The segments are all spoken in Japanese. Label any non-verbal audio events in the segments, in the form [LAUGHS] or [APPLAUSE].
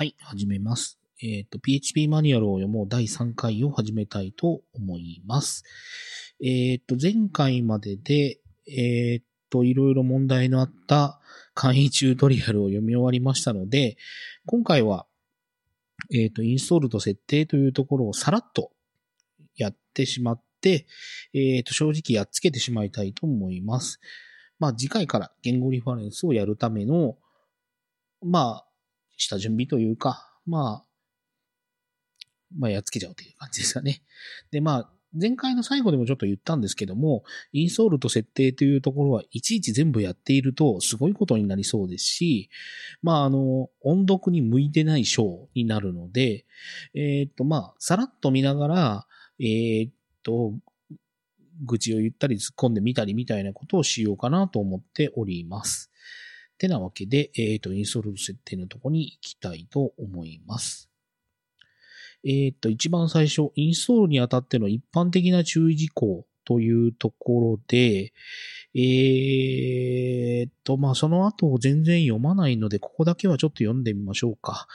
はい、始めます。えっ、と、PHP マニュアルを読もう第3回を始めたいと思います。えっ、と、前回までで、えっ、と、いろいろ問題のあった簡易チュートリアルを読み終わりましたので、今回は、えっ、と、インストールと設定というところをさらっとやってしまって、えっ、と、正直やっつけてしまいたいと思います。まあ、次回から言語リファレンスをやるための、まあ、下準備というか、まあ、まあ、やっつけちゃうという感じですかね。で、まあ、前回の最後でもちょっと言ったんですけども、インストールと設定というところはいちいち全部やっているとすごいことになりそうですし、まあ、あの、音読に向いてない章になるので、えっ、と、まあ、さらっと見ながら、えっ、と、愚痴を言ったり突っ込んでみたりみたいなことをしようかなと思っております。てなわけで、えっ、と、インストール設定のとこに行きたいと思います。えっ、と、一番最初、インストールにあたっての一般的な注意事項というところで、えっ、と、まあ、その後全然読まないので、ここだけはちょっと読んでみましょうか。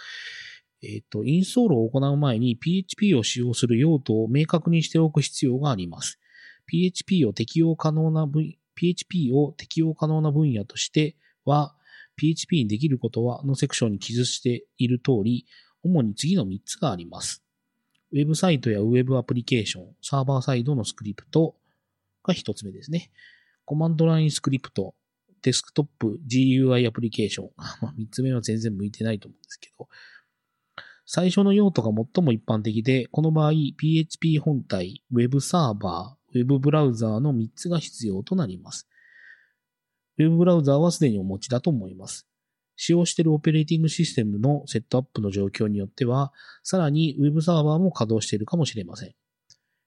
えっ、と、インストールを行う前に PHP を使用する用途を明確にしておく必要があります。PHP を適用可能な分、PHP を適用可能な分野としては、PHP にできることはのセクションに記述している通り、主に次の3つがあります。ウェブサイトやウェブアプリケーション、サーバーサイドのスクリプトが1つ目ですね。コマンドラインスクリプト、デスクトップ GUI アプリケーション。[LAUGHS] まあ、3つ目は全然向いてないと思うんですけど。最初の用途が最も一般的で、この場合 PHP 本体、ウェブサーバー、ウェブブラウザーの3つが必要となります。ウェブブラウザーはすでにお持ちだと思います。使用しているオペレーティングシステムのセットアップの状況によっては、さらに Web サーバーも稼働しているかもしれません。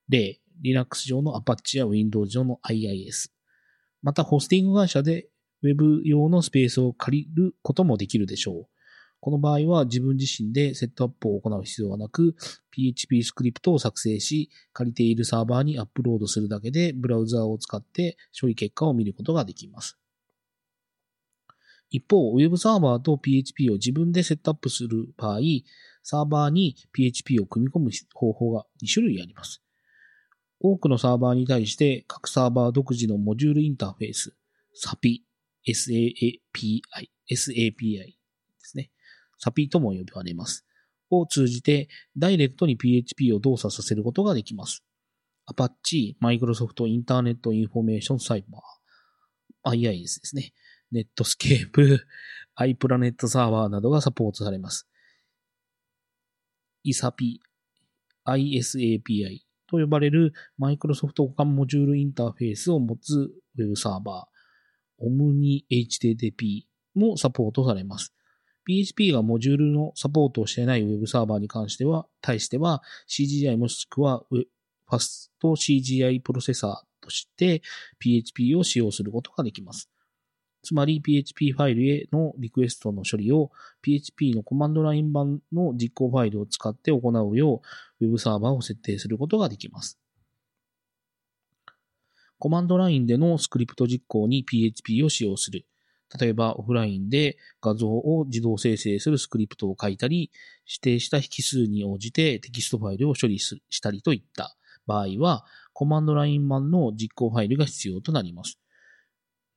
例、Linux 上の Apache や Windows 上の IIS。また、ホスティング会社で Web 用のスペースを借りることもできるでしょう。この場合は自分自身でセットアップを行う必要はなく、PHP スクリプトを作成し、借りているサーバーにアップロードするだけで、ブラウザーを使って処理結果を見ることができます。一方、Web サーバーと PHP を自分でセットアップする場合、サーバーに PHP を組み込む方法が2種類あります。多くのサーバーに対して各サーバー独自のモジュールインターフェース、SAPI、SAPI、SAPI ですね。SAPI とも呼ばれます。を通じて、ダイレクトに PHP を動作させることができます。Apache、Microsoft Internet Information Server、IIS ですね。ネットスケープ、[LAUGHS] iPlanet サーバーなどがサポートされます。ISAP、ISAPI と呼ばれる Microsoft 互換モジュールインターフェースを持つ Web サーバー、OmniHTTP もサポートされます。PHP がモジュールのサポートをしていない Web サーバーに関しては、対しては CGI もしくは FastCGI プロセッサーとして PHP を使用することができます。つまり PHP ファイルへのリクエストの処理を PHP のコマンドライン版の実行ファイルを使って行うよう Web サーバーを設定することができます。コマンドラインでのスクリプト実行に PHP を使用する。例えばオフラインで画像を自動生成するスクリプトを書いたり、指定した引数に応じてテキストファイルを処理したりといった場合は、コマンドライン版の実行ファイルが必要となります。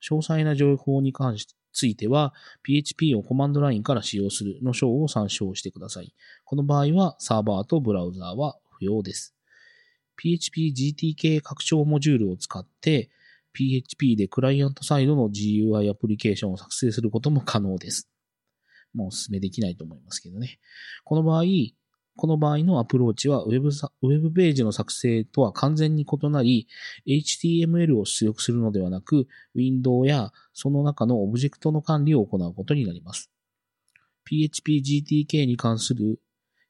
詳細な情報に関しついては、PHP をコマンドラインから使用するの章を参照してください。この場合は、サーバーとブラウザーは不要です。PHP GTK 拡張モジュールを使って、PHP でクライアントサイドの GUI アプリケーションを作成することも可能です。もうお勧めできないと思いますけどね。この場合、この場合のアプローチはウェブウェブページの作成とは完全に異なり、HTML を出力するのではなく、ウィンドウやその中のオブジェクトの管理を行うことになります。PHP-GTK に関する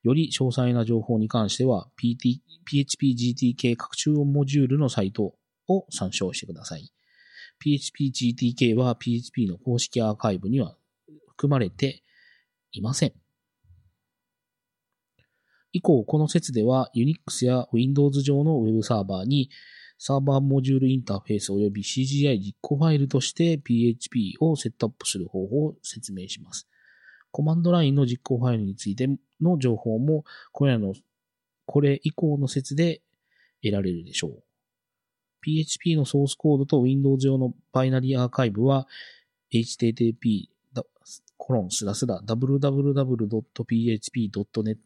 より詳細な情報に関しては、PT PHP-GTK 拡張モジュールのサイトを参照してください。PHP-GTK は PHP の公式アーカイブには含まれていません。以降、この説では Unix や Windows 上の Web サーバーにサーバーモジュールインターフェース及び CGI 実行ファイルとして PHP をセットアップする方法を説明します。コマンドラインの実行ファイルについての情報も、これらの、これ以降の説で得られるでしょう。PHP のソースコードと Windows 用のバイナリーアーカイブは http コロンスラスラ www.php.net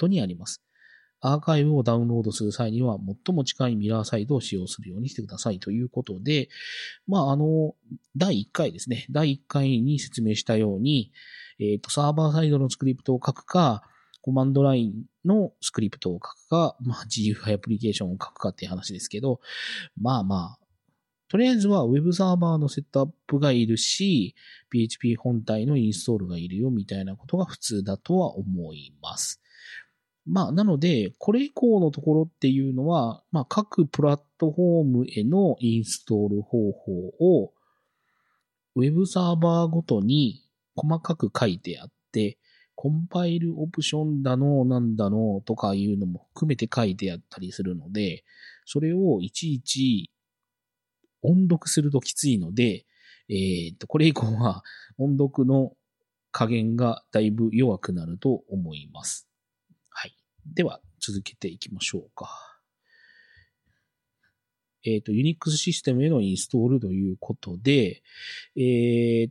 にあります。アーカイブをダウンロードする際には、最も近いミラーサイトを使用するようにしてくださいということで、まあ、あの、第1回ですね。第1回に説明したように、えっ、ー、と、サーバーサイドのスクリプトを書くか、コマンドラインのスクリプトを書くか、まあ、GUI アプリケーションを書くかっていう話ですけど、まあまあ、とりあえずは Web サーバーのセットアップがいるし、PHP 本体のインストールがいるよみたいなことが普通だとは思います。まあ、なので、これ以降のところっていうのは、まあ、各プラットフォームへのインストール方法を、Web サーバーごとに細かく書いてあって、コンパイルオプションだの、なんだの、とかいうのも含めて書いてあったりするので、それをいちいち音読するときついので、えっ、と、これ以降は音読の加減がだいぶ弱くなると思います。では、続けていきましょうか。えっ、と、Unix システムへのインストールということで、えっ、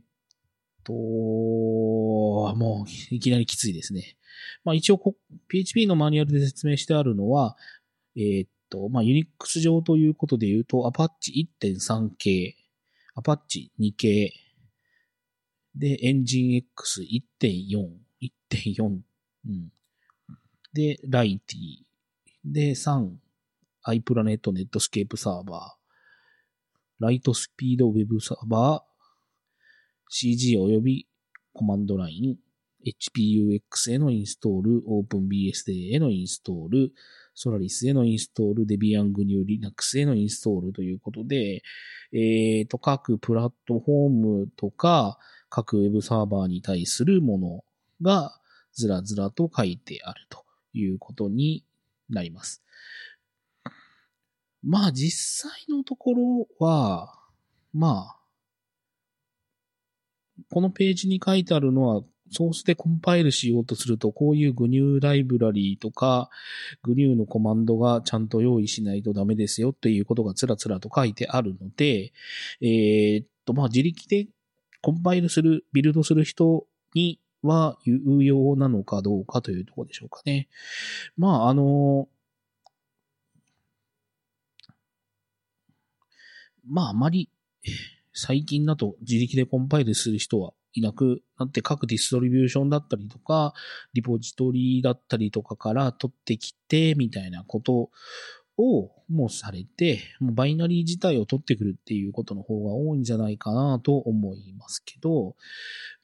と、もういきなりきついですね。まあ一応 PHP のマニュアルで説明してあるのは、えー、っと、まあ Unix 上ということで言うと Apache 1.3系、Apache 2系、で、EngineX1.4、1.4、うん。で、Lighty、で、3、iPlanet Netscape サーバー、ライトスピードウェブサーバー、CG 及びコマンドライン、HPUX へのインストール、OpenBSD へのインストール、Solaris へのインストール、Debian GNU Linux へのインストール。ということで、えっ、ー、と、各プラットフォームとか、各ウェブサーバーに対するものがずらずらと書いてあると。いうことになります。まあ実際のところは、まあ、このページに書いてあるのは、ソースでコンパイルしようとすると、こういう GNU ライブラリーとか、GNU のコマンドがちゃんと用意しないとダメですよっていうことがつらつらと書いてあるので、えー、っと、まあ、自力でコンパイルする、ビルドする人には有用なのかどうかというところでしょうかね。まあ、あの、まあ、あまり、最近だと自力でコンパイルする人はいなくなって各ディストリビューションだったりとか、リポジトリだったりとかから取ってきて、みたいなことをもうされて、もうバイナリー自体を取ってくるっていうことの方が多いんじゃないかなと思いますけど、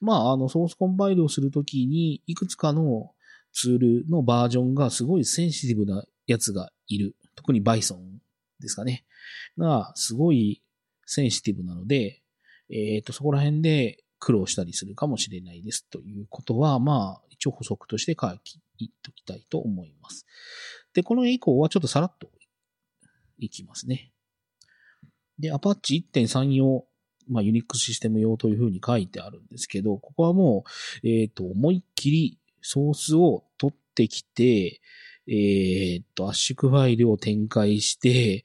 まあ、あの、ソースコンパイルをするときに、いくつかのツールのバージョンがすごいセンシティブなやつがいる。特に Bison ですかね。が、すごいセンシティブなので、えっ、ー、と、そこら辺で苦労したりするかもしれないですということは、まあ、一応補足として書き、言っときたいと思います。で、この以降はちょっとさらっといきますね。で、Apache 1.3用、まあ、Unix システム用というふうに書いてあるんですけど、ここはもう、えっ、ー、と、思いっきりソースを取ってきて、えっ、ー、と、圧縮ファイルを展開して、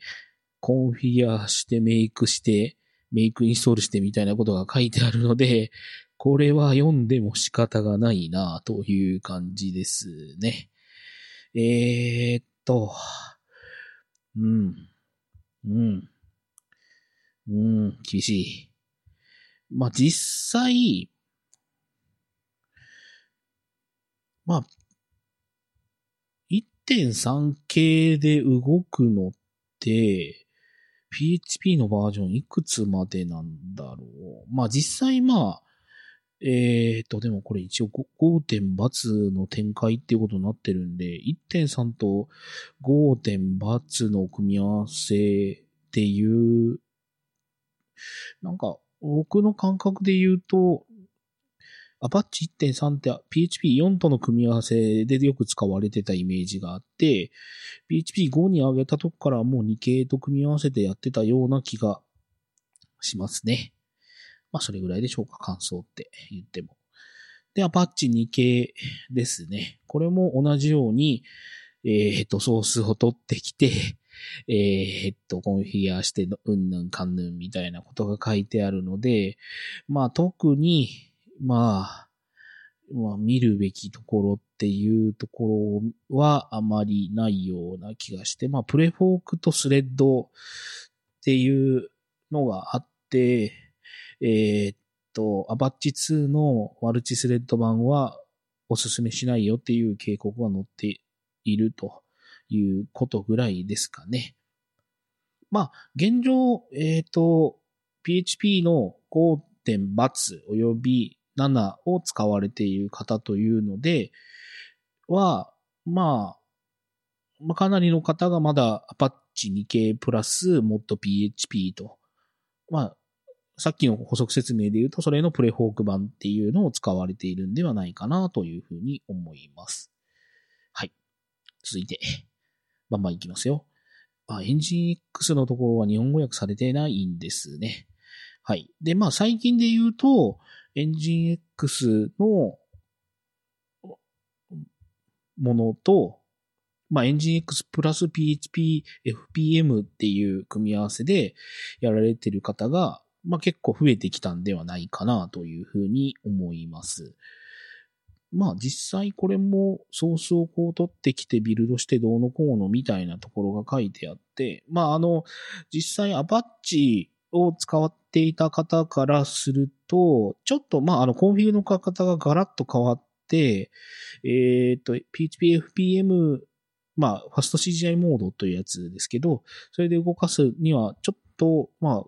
コンフィギュアしてメイクして、メイクインストールしてみたいなことが書いてあるので、これは読んでも仕方がないなという感じですね。えー、っと、うん、うん、うん、厳しい。まあ、実際、まあ、1.3系で動くのって、PHP のバージョンいくつまでなんだろう。まあ実際まあ、えっ、と、でもこれ一応5点×の展開っていうことになってるんで、1.3と5点×の組み合わせっていう、なんか、僕の感覚で言うと、アパッチ1.3って PHP4 との組み合わせでよく使われてたイメージがあって、PHP5 に上げたとこからもう2系と組み合わせてやってたような気がしますね。まあそれぐらいでしょうか、感想って言っても。で、アパッチ2系ですね。これも同じように、えっ、と、ソースを取ってきて、[LAUGHS] えー、っと、コンフィギュアして、うんぬんかんぬんみたいなことが書いてあるので、まあ特に、まあ、まあ見るべきところっていうところはあまりないような気がして、まあプレフォークとスレッドっていうのがあって、えー、っと、アパッチ2のマルチスレッド版はおすすめしないよっていう警告が載っているということぐらいですかね。まあ、現状、えっ、と、PHP の5点バツ及び7を使われている方というので、は、まあ、まあ、かなりの方がまだ Apache 2系プラスもっと PHP と、まあ、さっきの補足説明で言うと、それのプレフォーク版っていうのを使われているんではないかなというふうに思います。はい。続いて。バンバンいきますよ。あ、エンジン X のところは日本語訳されてないんですね。はい。で、まあ最近で言うと、エンジン X のものと、まあ、 nginx プラス PHP、FPM っていう組み合わせでやられてる方が、まあ、結構増えてきたんではないかなというふうに思います。まあ実際これもソースをこう取ってきてビルドしてどうのこうのみたいなところが書いてあって、まああの、実際アパッチを使っていた方からすると、ちょっとまああのコンフィグの書き方がガラッと変わって、えっ、ー、と、PHPFPM まあ、ファスト CGI モードというやつですけど、それで動かすには、ちょっと、まあ、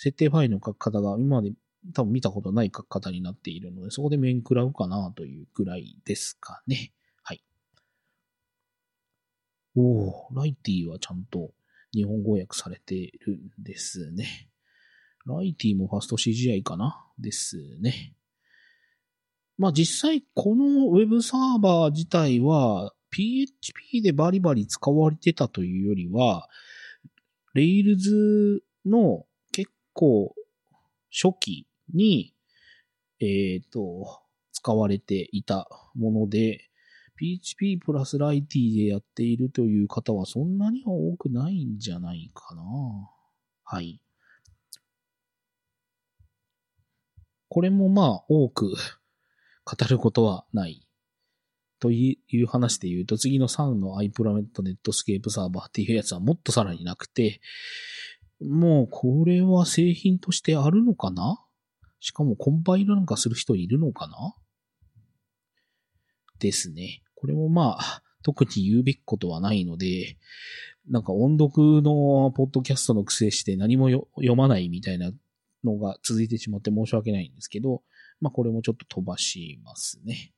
設定ファイルの書き方が今まで多分見たことない書き方になっているので、そこで面食らうかなというくらいですかね。はい。おー、ライティはちゃんと日本語訳されてるんですね。ライティもファスト CGI かなですね。まあ実際このウェブサーバー自体は PHP でバリバリ使われてたというよりは、Rails の構初期に、えっ、ー、と、使われていたもので、PHP プラスライティでやっているという方はそんなには多くないんじゃないかな。はい。これもまあ多く語ることはないという話で言うと、次の3の iPromet Netscape サーバーっていうやつはもっとさらになくて、もうこれは製品としてあるのかな？しかもコンパイルなんかする人いるのかな？ですね。これもまあ、特に言うべきことはないので、なんか音読のポッドキャストの癖して何も読まないみたいなのが続いてしまって申し訳ないんですけど、まあこれもちょっと飛ばしますね。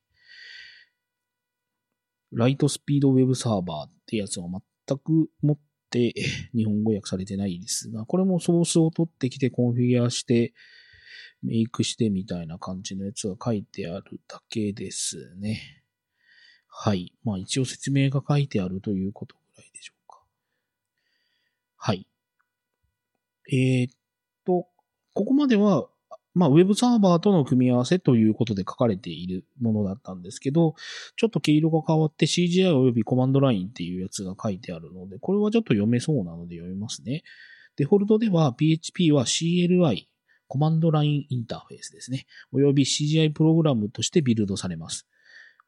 ライトスピードウェブサーバーってやつは全く持っ [LAUGHS] 日本語訳されてないですが、これもソースを取ってきてコンフィギュアして、メイクしてみたいな感じのやつが書いてあるだけですね。はい。まあ一応説明が書いてあるということぐらいでしょうか。はい。えー、っと、ここまでは、まあ、ウェブサーバーとの組み合わせということで書かれているものだったんですけど、ちょっと毛色が変わって CGI 及びコマンドラインっていうやつが書いてあるので、これはちょっと読めそうなので読みますね。デフォルトでは PHP は CLI、コマンドラインインターフェースですね。および CGI プログラムとしてビルドされます。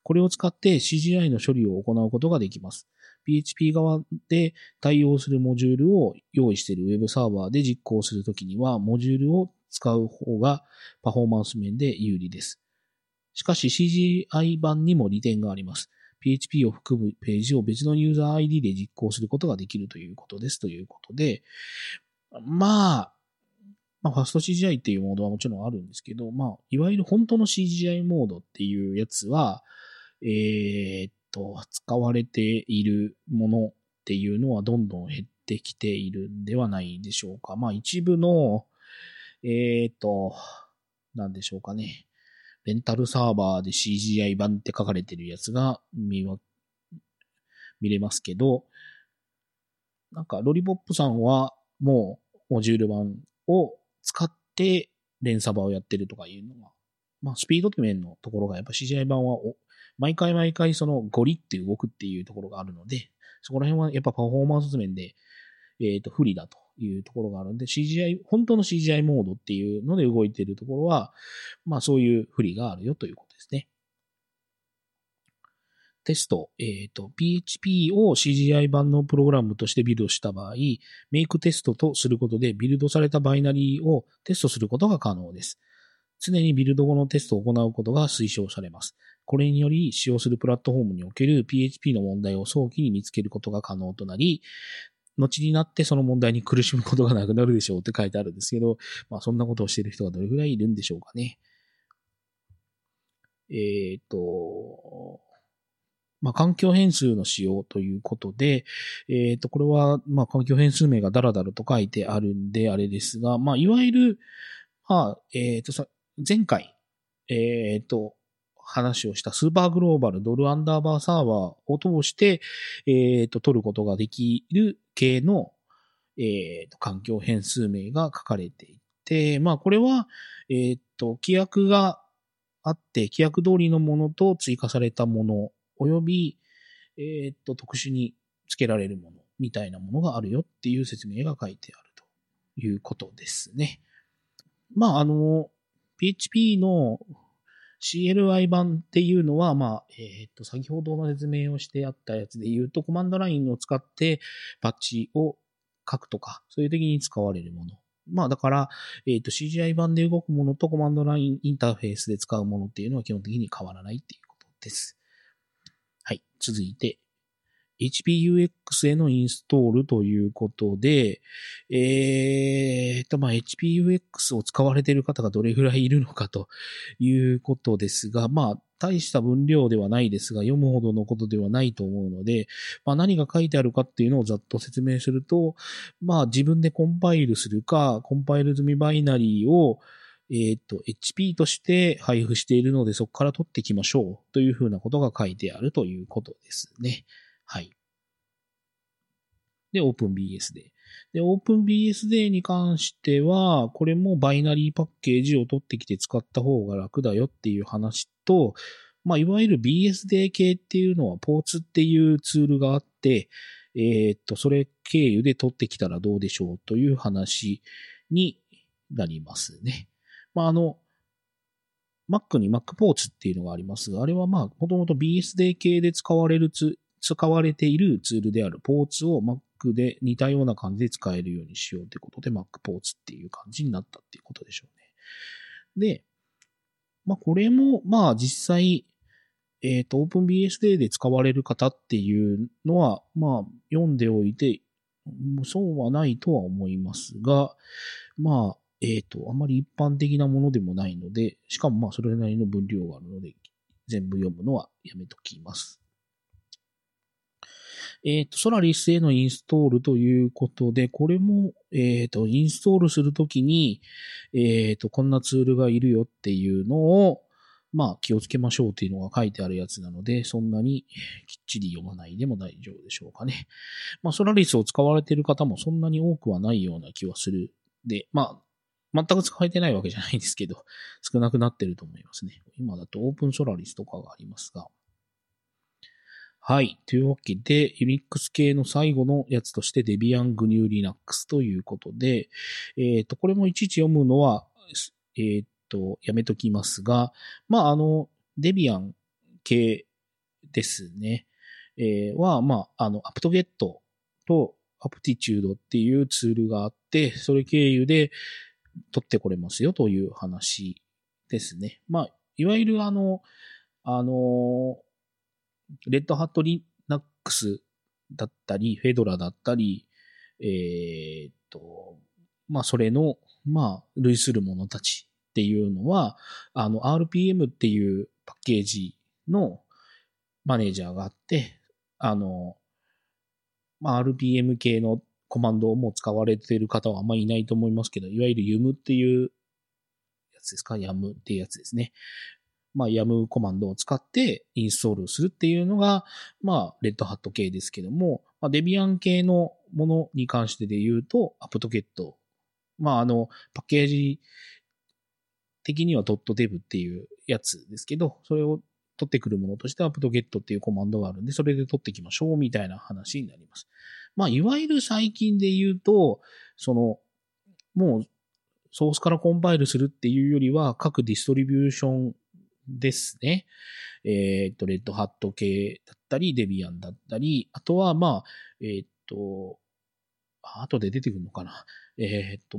これを使って CGI の処理を行うことができます。PHP 側で対応するモジュールを用意している Web サーバーで実行するときには、モジュールを使う方がパフォーマンス面で有利です。しかし CGI 版にも利点があります。PHP を含むページを別のユーザー ID で実行することができるということです。ということで、まあ、まあ、ファスト CGI っていうモードはもちろんあるんですけど、まあ、いわゆる本当の CGI モードっていうやつは、えー、っと、使われているものっていうのはどんどん減ってきているんではないでしょうか。まあ、一部の、えー、と、なんでしょうかね。レンタルサーバーで CGI 版って書かれてるやつが見見れますけど、なんか、ロリポップさんはもうモジュール版を使って連鎖場をやってるとかいうのが、まあ、スピード面のところがやっぱ CGI 版は毎回毎回そのゴリって動くっていうところがあるので、そこら辺はやっぱパフォーマンス面で、えっ、ー、と、不利だというところがあるんで、CGI、本当の CGI モードっていうので動いているところは、まあそういう不利があるよということですね。テスト、えっ、ー、と、PHP を CGI 版のプログラムとしてビルドした場合、メイクテストとすることでビルドされたバイナリーをテストすることが可能です。常にビルド後のテストを行うことが推奨されます。これにより使用するプラットフォームにおける PHP の問題を早期に見つけることが可能となり、後になってその問題に苦しむことがなくなるでしょうって書いてあるんですけど、まあそんなことをしている人がどれぐらいいるんでしょうかね。えっ、ー、と、まあ、環境変数の使用ということで、えっ、ー、と、これは、まあ、環境変数名がダラダラと書いてあるんで、あれですが、まあ、いわゆる、まあ、えっ、ー、とさ、前回、えっ、と、話をしたスーパーグローバルドルアンダーバーサーバーを通して、えっ、と、取ることができる系の、えっ、と、環境変数名が書かれていて、まあ、これは、えっ、と、規約があって、規約通りのものと追加されたもの、および、えっ、と、特殊に付けられるもの、みたいなものがあるよっていう説明が書いてあるということですね。まあ、あの、PHP の CLI 版っていうのは、まあ、えっ、と、先ほどの説明をしてあったやつで言うと、コマンドラインを使ってパッチを書くとか、そういう時に使われるもの。まあ、だから、えっ、と、CGI 版で動くものとコマンドラインインターフェースで使うものっていうのは基本的に変わらないっていうことです。はい。続いて、HPUX へのインストールということで、えーと、まあ、HPUX を使われている方がどれぐらいいるのかということですが、まあ、大した分量ではないですが、読むほどのことではないと思うので、まあ、何が書いてあるかっていうのをざっと説明すると、まあ、自分でコンパイルするか、コンパイル済みバイナリーをえっ、ー、と、HP として配布しているので、そこから取っていきましょうというふうなことが書いてあるということですね。はい。で、OpenBSD。で、OpenBSD に関しては、これもバイナリーパッケージを取ってきて使った方が楽だよっていう話と、まあ、いわゆる BSD 系っていうのは、ポーツっていうツールがあって、えー、っと、それ経由で取ってきたらどうでしょうという話になりますね。まあ、あの、Mac に Mac ポーツっていうのがありますが、あれはまあ、もともと BSD 系で使われるツ使われているツールであるポーツを Mac で似たような感じで使えるようにしようということで Mac ポーツっていう感じになったっていうことでしょうね。で、まあこれもまあ実際、えっ、ー、と OpenBSD で使われる方っていうのはまあ読んでおいて、そうはないとは思いますが、まあ、えっ、ー、と、あまり一般的なものでもないので、しかもまあそれなりの分量があるので、全部読むのはやめときます。えっ、ー、と、ソラリスへのインストールということで、これも、えっ、ー、と、インストールするときに、えっ、ー、と、こんなツールがいるよっていうのを、まあ、気をつけましょうっていうのが書いてあるやつなので、そんなにきっちり読まないでも大丈夫でしょうかね。まあ、ソラリスを使われている方もそんなに多くはないような気はする。で、まあ、全く使われてないわけじゃないんですけど、少なくなってると思いますね。今だとオープンソラリスとかがありますが。はい。というわけで、Unix 系の最後のやつとして Debian GNU Linux ということで、えっ、ー、と、これもいちいち読むのは、えっ、ー、と、やめときますが、まあ、あの、Debian 系ですね。えー、は、まあ、あの、apt-get と aptitude っていうツールがあって、それ経由で取ってこれますよという話ですね。まあ、いわゆるあの、あの、レッドハットリナックスだったり、フェドラだったり、えー、っと、まあ、それの、まあ、類するものたちっていうのは、あの、RPM っていうパッケージのマネージャーがあって、あの、まあ、RPM 系のコマンドをもう使われている方はあんまりいないと思いますけど、いわゆる YUM っていうやつですか ?YAM っていうやつですね。まあ、YAM コマンドを使ってインストールするっていうのが、まあ、レッドハット系ですけども、まあ、デビアン系のものに関してで言うと、アプトケット。まあ、あの、パッケージ的には .dev っていうやつですけど、それを取ってくるものとしてアプトゲットっていうコマンドがあるんで、それで取っていきましょうみたいな話になります。まあ、いわゆる最近で言うと、その、もう、ソースからコンパイルするっていうよりは、各ディストリビューションですね。えっ、と、レッドハット系だったり、デビアンだったり、あとは、まあ、えっ、と、後で出てくるのかな。えっ、と、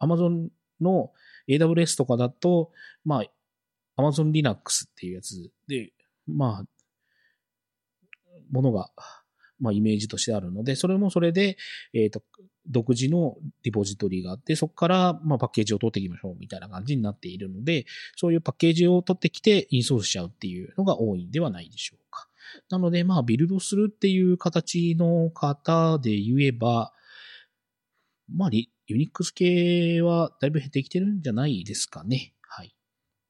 Amazon の AWS とかだと、まあ、Amazon Linux っていうやつで、まあ、ものが、まあ、イメージとしてあるので、それもそれで、えっ、と、独自のリポジトリがあって、そこから、ま、パッケージを取っていきましょうみたいな感じになっているので、そういうパッケージを取ってきてインストールしちゃうっていうのが多いんではないでしょうか。なので、まあ、ビルドするっていう形の方で言えば、まあ、ユニックス系はだいぶ減ってきてるんじゃないですかね。はい。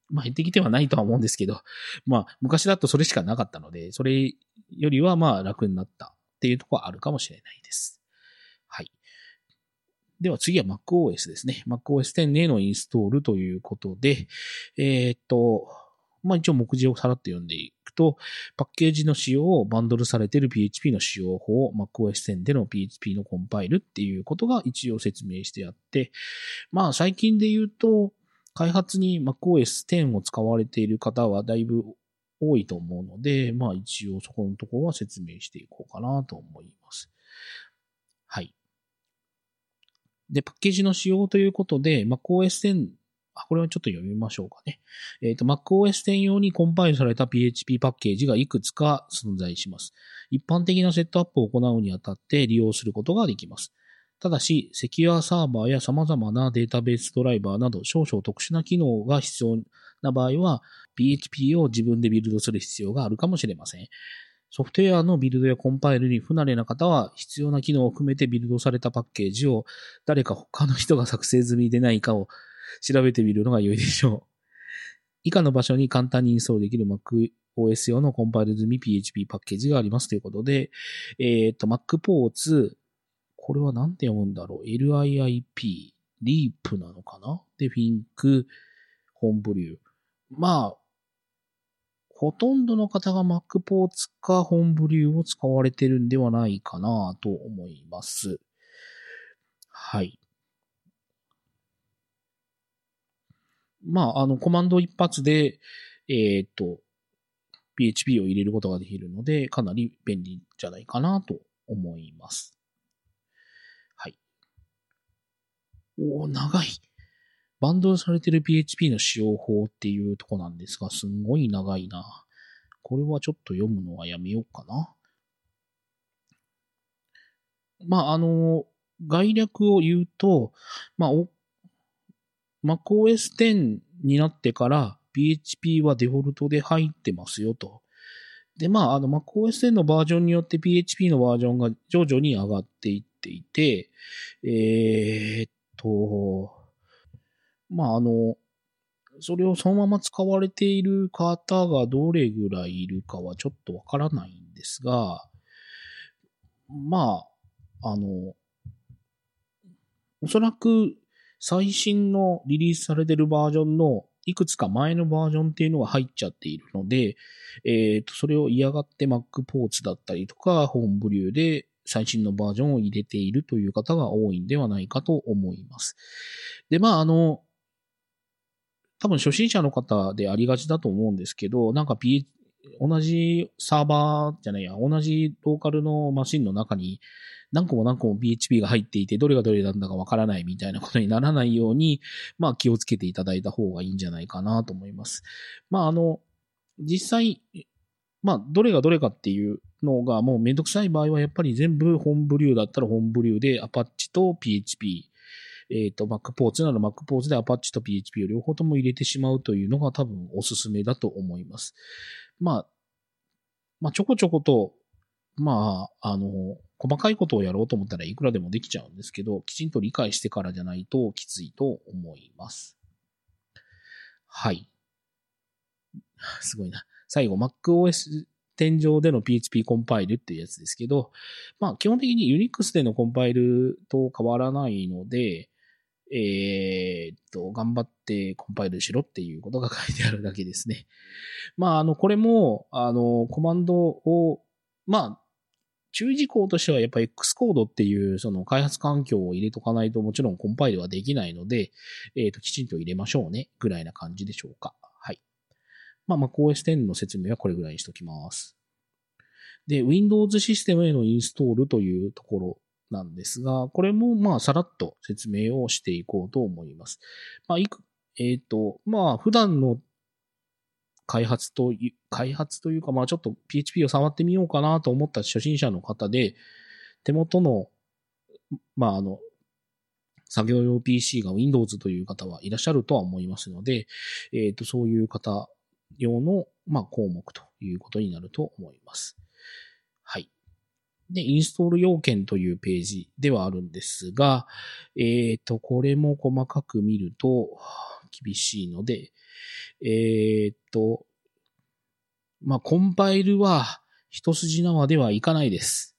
まあ減ってきてはないとは思うんですけど、まあ昔だとそれしかなかったので、それよりはまあ楽になったっていうところはあるかもしれないです。では次は MacOS ですね。MacOS 10へのインストールということで、えー、っと、まあ一応目次をさらっと読んでいくと、パッケージの仕様をバンドルされている PHP の使用法、MacOS 10での PHP のコンパイルっていうことが一応説明してあって、まあ最近で言うと、開発に MacOS 10を使われている方はだいぶ多いと思うので、まあ一応そこのところは説明していこうかなと思います。はい。で、パッケージの仕様ということで、MacOS 10あ、これはちょっと読みましょうかね。えっ、ー、と、MacOS 10用にコンパイルされた PHP パッケージがいくつか存在します。一般的なセットアップを行うにあたって利用することができます。ただし、セキュアサーバーや様々なデータベースドライバーなど少々特殊な機能が必要な場合は、PHP を自分でビルドする必要があるかもしれません。ソフトウェアのビルドやコンパイルに不慣れな方は、必要な機能を含めてビルドされたパッケージを誰か他の人が作成済みでないかを調べてみるのが良いでしょう。[LAUGHS] 以下の場所に簡単にインストールできる MacOS 用のコンパイル済み PHP パッケージがありますということで、えっ、ー、と、MacPorts、これは何て読むんだろう ?LIIP、Leap なのかな？で、Fink、ホームブリュー。まあ、ほとんどの方が MacPorts かホームブリューを使われてるんではないかなと思います。はい。まあ、あの、コマンド一発で、えっ、と、PHP を入れることができるので、かなり便利じゃないかなと思います。はい。おお長い。バンドルされてる PHP の使用法っていうとこなんですが、すんごい長いな。これはちょっと読むのはやめようかな。まあ、あの、概略を言うと、まあ、MacOS 10になってから PHP はデフォルトで入ってますよと。で、まあ、あの MacOS 10のバージョンによって PHP のバージョンが徐々に上がっていっていて、えー、っと、まあ、あの、それをそのまま使われている方がどれぐらいいるかはちょっとわからないんですが、まあ、あの、おそらく最新のリリースされてるバージョンのいくつか前のバージョンっていうのが入っちゃっているので、えっ、ー、と、それを嫌がって Mac ポーツだったりとか、ホームブリューで最新のバージョンを入れているという方が多いんではないかと思います。で、まあ、あの、多分初心者の方でありがちだと思うんですけど、なんか P、同じサーバーじゃないや、同じローカルのマシンの中に何個も何個も PHP が入っていて、どれがどれなんだかわからないみたいなことにならないように、まあ気をつけていただいた方がいいんじゃないかなと思います。まああの、実際、まあどれがどれかっていうのがもうめんどくさい場合はやっぱり全部ホームブリューだったらホームブリューで Apache と PHP、えっ、ー、と Mac ポーツなら Mac ポーツで Apache と PHP を両方とも入れてしまうというのが多分おすすめだと思います。まあ、まあちょこちょこと、まあ、あの、細かいことをやろうと思ったらいくらでもできちゃうんですけど、きちんと理解してからじゃないときついと思います。はい。すごいな。最後、MacOS 天井での PHP コンパイルっていうやつですけど、まあ基本的に Unix でのコンパイルと変わらないので、えー、っと、頑張ってコンパイルしろっていうことが書いてあるだけですね。[LAUGHS] まあ、あの、これも、あの、コマンドを、まあ、注意事項としてはやっぱ X コードっていうその開発環境を入れとかないともちろんコンパイルはできないので、えっ、と、きちんと入れましょうね、ぐらいな感じでしょうか。はい。まあ、MacOS10 の説明はこれぐらいにしときます。で、Windows システムへのインストールというところなんですが、これもまあさらっと説明をしていこうと思います。まあ、いく、えっ、ー、と、まあ普段の開発とい、開発というか、まあちょっと PHP を触ってみようかなと思った初心者の方で、手元の、まああの、作業用 PC が Windows という方はいらっしゃるとは思いますので、えっ、ー、と、そういう方用の、まあ、項目ということになると思います。で、インストール要件というページではあるんですが、えっ、ー、と、これも細かく見ると厳しいので、えっ、ー、と、まあ、コンパイルは一筋縄ではいかないです。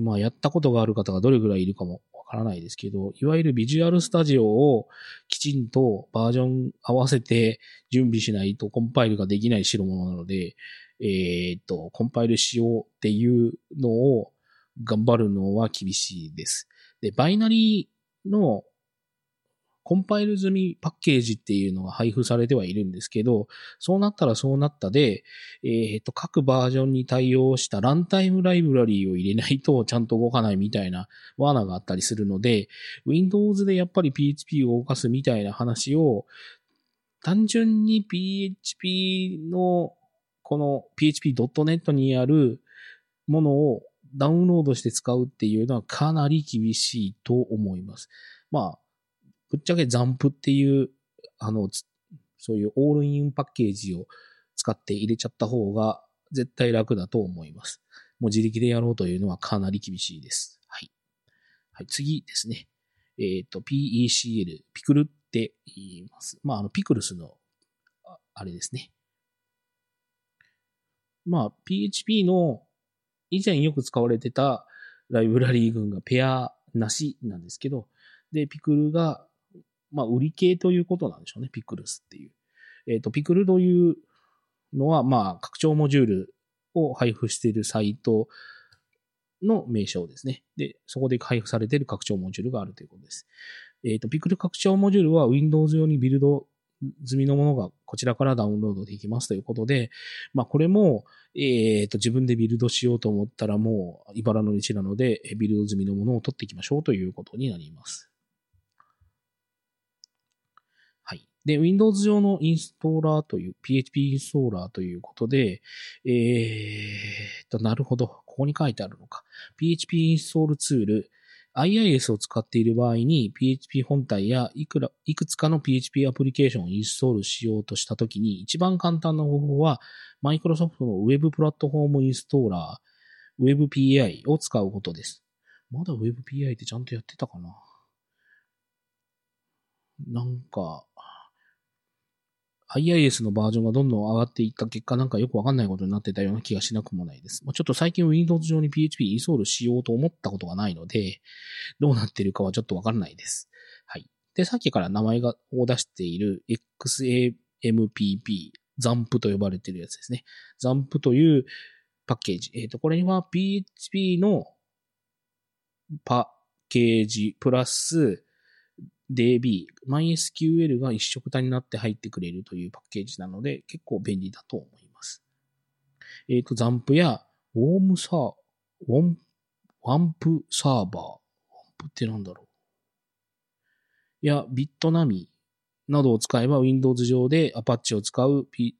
まあ、やったことがある方がどれぐらいいるかもわからないですけど、いわゆるビジュアルスタジオをきちんとバージョン合わせて準備しないとコンパイルができない代物なので、えっ、と、コンパイルしようっていうのを頑張るのは厳しいです。で、バイナリーのコンパイル済みパッケージっていうのが配布されてはいるんですけど、そうなったらそうなったで、えっ、と、各バージョンに対応したランタイムライブラリーを入れないとちゃんと動かないみたいな罠があったりするので、Windows でやっぱり PHP を動かすみたいな話を、単純に PHP のこの PHP.net にあるものをダウンロードして使うっていうのはかなり厳しいと思います。まあ、ぶっちゃけザンプっていう、あの、そういうオールインパッケージを使って入れちゃった方が絶対楽だと思います。もう自力でやろうというのはかなり厳しいです。はい。はい、次ですね。えっ、ー、と、PECL、ピクルって言います。まあ、あの、ピクルスの、あれですね。まあ、PHP の以前よく使われてたライブラリー群がペアなしなんですけど、で、ピクルが、まあ、売り系ということなんでしょうね、ピクルスっていう。えっ、ー、と、ピクルというのは、まあ、拡張モジュールを配布しているサイトの名称ですね。で、そこで配布されている拡張モジュールがあるということです。えっ、ー、と、ピクル拡張モジュールは Windows 用にビルド済みのものがこちらからダウンロードできますということで、まあこれも、えっ、ー、と自分でビルドしようと思ったらもう茨の道なので、ビルド済みのものを取っていきましょうということになります。はい。で、Windows 上のインストーラーという、PHP インストーラーということで、えーと、なるほど。ここに書いてあるのか。PHP インストールツール、IIS を使っている場合に PHP 本体やいくら、いくつかの PHP アプリケーションをインストールしようとしたときに一番簡単な方法は Microsoft の Web プラットフォームインストーラー WebPI を使うことです。まだ WebPI ってちゃんとやってたかな？なんか、IIS のバージョンがどんどん上がっていった結果、なんかよくわかんないことになってたような気がしなくもないです。まあ、ちょっと最近 Windows 上に PHP インストールしようと思ったことがないので、どうなってるかはちょっとわかんないです。はい。で、さっきから名前がを出している XAMPP、ザンプと呼ばれてるやつですね。ザンプというパッケージ。えっ、ー、と、これには PHP のパッケージプラス、DB、MySQL が一式体になって入ってくれるというパッケージなので、結構便利だと思います。えっ、ー、と、ザンプや、ウォームサー、ウォン、ワンプサーバー。ワンプってなんだろう。や、ビットナミなどを使えば Windows 上で Apache を使う、P、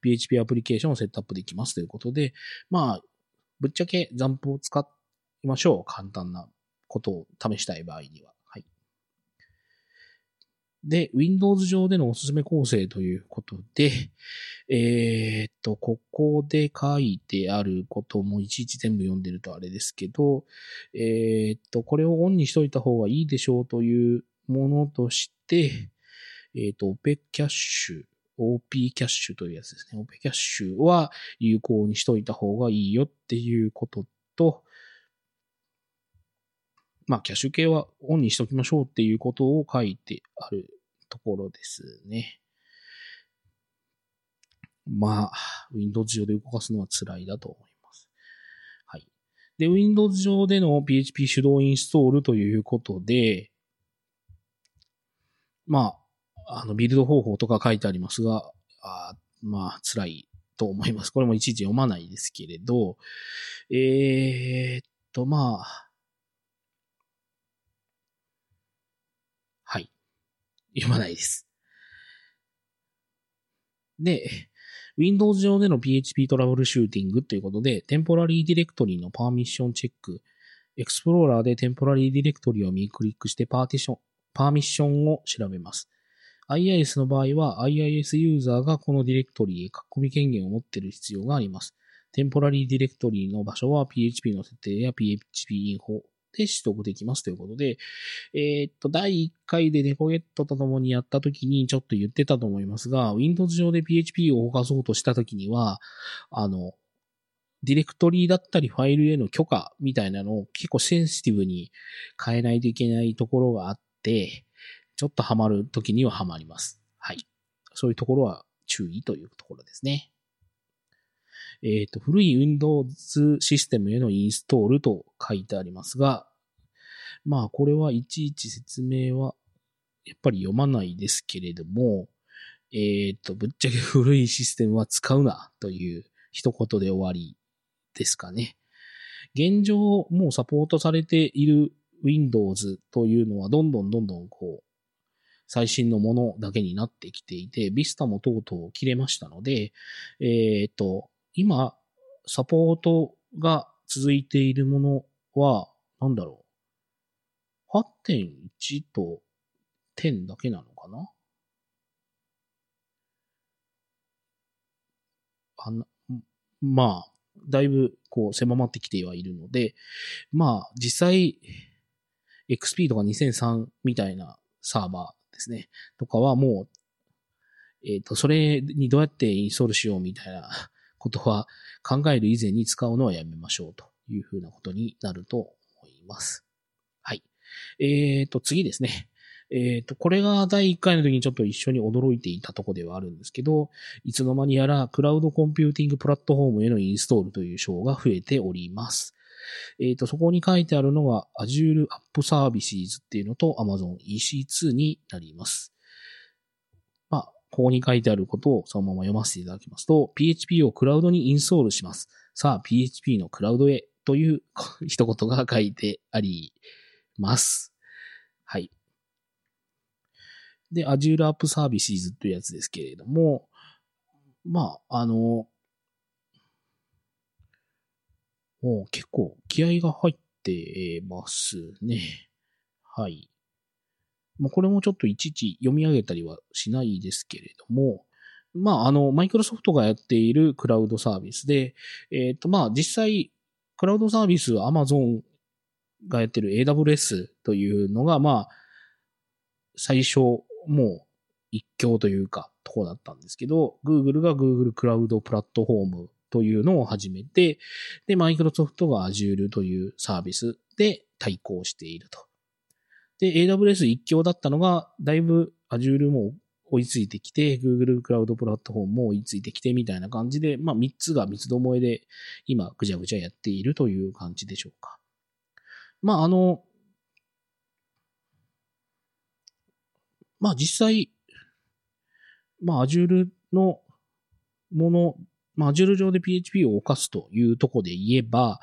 PHP アプリケーションをセットアップできますということで、まあ、ぶっちゃけザンプを使いましょう。簡単なことを試したい場合には。で、Windows 上でのおすすめ構成ということで、えー、っと、ここで書いてあることもいちいち全部読んでるとあれですけど、えー、っと、これをオンにしといた方がいいでしょうというものとして、えー、っと、OP キャッシュ、OP キャッシュというやつですね。OP キャッシュは有効にしといた方がいいよっていうことと、まあ、キャッシュ系はオンにしときましょうっていうことを書いてあるところですね。まあ、Windows 上で動かすのは辛いだと思います。はい。で、Windows 上での PHP 手動インストールということで、まあ、あの、ビルド方法とか書いてありますが、あまあ、辛いと思います。これもいちいち読まないですけれど、えー、っと、まあ、はい。読まないです。で、Windows 上での PHP トラブルシューティングということで、テンポラリーディレクトリのパーミッションチェック、エクスプローラーでテンポラリーディレクトリを右クリックしてパーティション、パーミッションを調べます。IIS の場合は IIS ユーザーがこのディレクトリへ書き込み権限を持っている必要があります。テンポラリーディレクトリの場所は PHP の設定や PHP インフォで取得できますということで、えー、っと、第1回でネコゲットと共にやった時にちょっと言ってたと思いますが、Windows 上で PHP を動かそうとした時には、あの、ディレクトリだったりファイルへの許可みたいなのを結構センシティブに変えないといけないところがあって、ちょっとハマる時にはハマります。はい。そういうところは注意というところですね。えっ、ー、と、古い Windows システムへのインストールと書いてありますが、まあ、これはいちいち説明は、やっぱり読まないですけれども、えっ、ー、と、ぶっちゃけ古いシステムは使うなという一言で終わりですかね。現状、もうサポートされている Windows というのはどんどんどんどんこう、最新のものだけになってきていて、Vista もとうとう切れましたので、えっ、ー、と、今、サポートが続いているものは、なんだろう？8.1と10だけなのかな？あな、まあ、だいぶこう狭まってきてはいるので、まあ実際 XP とか2003みたいなサーバーですね、とかはもう、えっ、ー、と、それにどうやってインストールしようみたいなことは考える以前に使うのはやめましょうというふうなことになると思います。はい。えっ、ー、と、次ですね。[LAUGHS] えっ、ー、と、これが第1回の時にちょっと一緒に驚いていたとこではあるんですけど、いつの間にやらクラウドコンピューティングプラットフォームへのインストールという章が増えております。えっ、ー、と、そこに書いてあるのが Azure App Services っていうのと Amazon EC2 になります。ここに書いてあることをそのまま読ませていただきますと、PHP をクラウドにインストールします。さあ、PHP のクラウドへという一言が書いてあります。はい。で、Azure App Services というやつですけれども、まあ、あの、もう結構気合が入ってますね。はい。まあ、これもちょっといちいち読み上げたりはしないですけれども、まあ、あの、マイクロソフトがやっているクラウドサービスで、えっ、ー、と、まあ、実際、クラウドサービス、アマゾンがやってる AWS というのが、まあ、最初、もう一強というか、とこだったんですけど、Google が Google クラウドプラットフォームというのを始めて、で、マイクロソフトが Azure というサービスで対抗していると。で、AWS 一強だったのが、だいぶ Azure も追いついてきて、Google クラウドプラットフォームも追いついてきてみたいな感じで、まあ3つが三つどもえで今ぐちゃぐちゃやっているという感じでしょうか。まああの、まあ実際、まあ Azure のもの、まあ Azure 上で PHP を犯すというとこで言えば、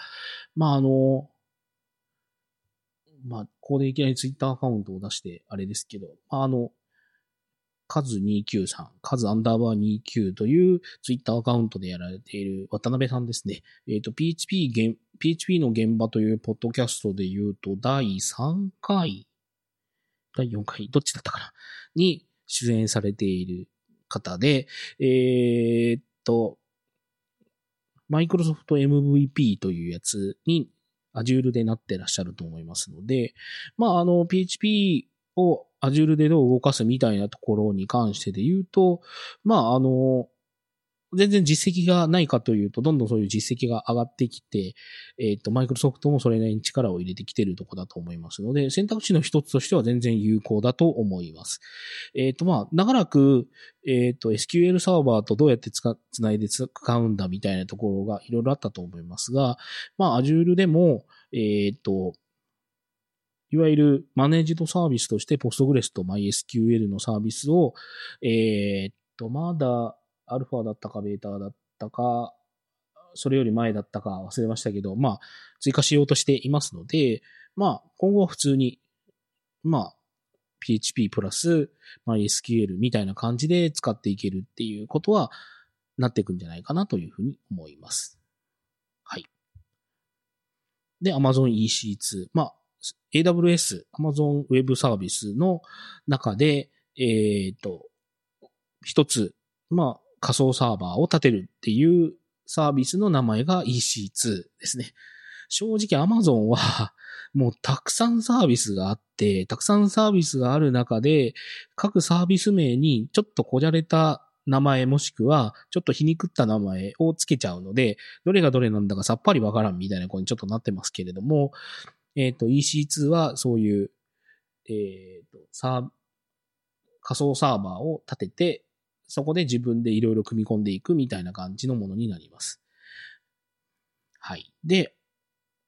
まああの、まあ、ここでいきなりツイッターアカウントを出して、あれですけど、あの、カズ293、カズアンダーバー29というツイッターアカウントでやられている渡辺さんですね。えっ、ー、と、PHP 現、PHP の現場というポッドキャストで言うと、第3回、第4回、どっちだったかな？に出演されている方で、えー、っと、マイクロソフト MVP というやつに Azure でなってらっしゃると思いますので、まあ、あの、PHP を Azure でどう動かすみたいなところに関してで言うと、まあ、あの、全然実績がないかというと、どんどんそういう実績が上がってきて、えっ、と、マイクロソフトもそれなりに力を入れてきているとこだと思いますので、選択肢の一つとしては全然有効だと思います。えっ、と、まあ、長らく、えっ、と、SQL サーバーとどうやってつか、つないで使うんだみたいなところがいろいろあったと思いますが、まあ、Azure でも、えっ、と、いわゆるマネージドサービスとして Postgres と MySQL のサービスを、えっと、まだアルファだったかベータだったか、それより前だったか忘れましたけど、まあ、追加しようとしていますので、まあ、今後は普通に、まあ、PHP プラス MySQL みたいな感じで使っていけるっていうことはなっていくんじゃないかなというふうに思います。はい。で、Amazon EC2。まあ、AWS、Amazon Web サービスの中で、えっ、ー、と、一つ、まあ、仮想サーバーを立てるっていうサービスの名前が EC2 ですね。正直 Amazon は [LAUGHS] もうたくさんサービスがあって、たくさんサービスがある中で、各サービス名にちょっとこじゃれた名前もしくは、ちょっと皮肉った名前をつけちゃうので、どれがどれなんだかさっぱりわからんみたいなことにちょっとなってますけれども、えっ、ー、と、EC2 はそういう、えっ、ー、と、サー、仮想サーバーを立てて、そこで自分でいろいろ組み込んでいくみたいな感じのものになります。はい。で、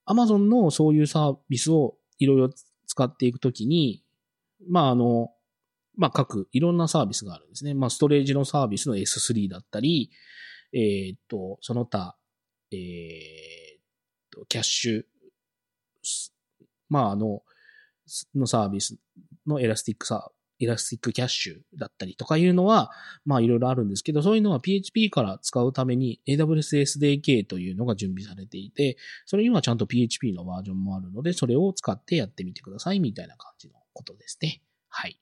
Amazon のそういうサービスをいろいろ使っていくときに、まあ、あの、まあ、各いろんなサービスがあるんですね。まあ、ストレージのサービスの S3 だったり、えっ、と、その他、えっ、と、キャッシュ、まあ、あの、のサービスの Elastiサ ElastiCache だったりとかいうのは、まあいろいろあるんですけど、そういうのは PHP から使うために AWS SDK というのが準備されていて、それにはちゃんと PHP のバージョンもあるので、それを使ってやってみてくださいみたいな感じのことですね。はい。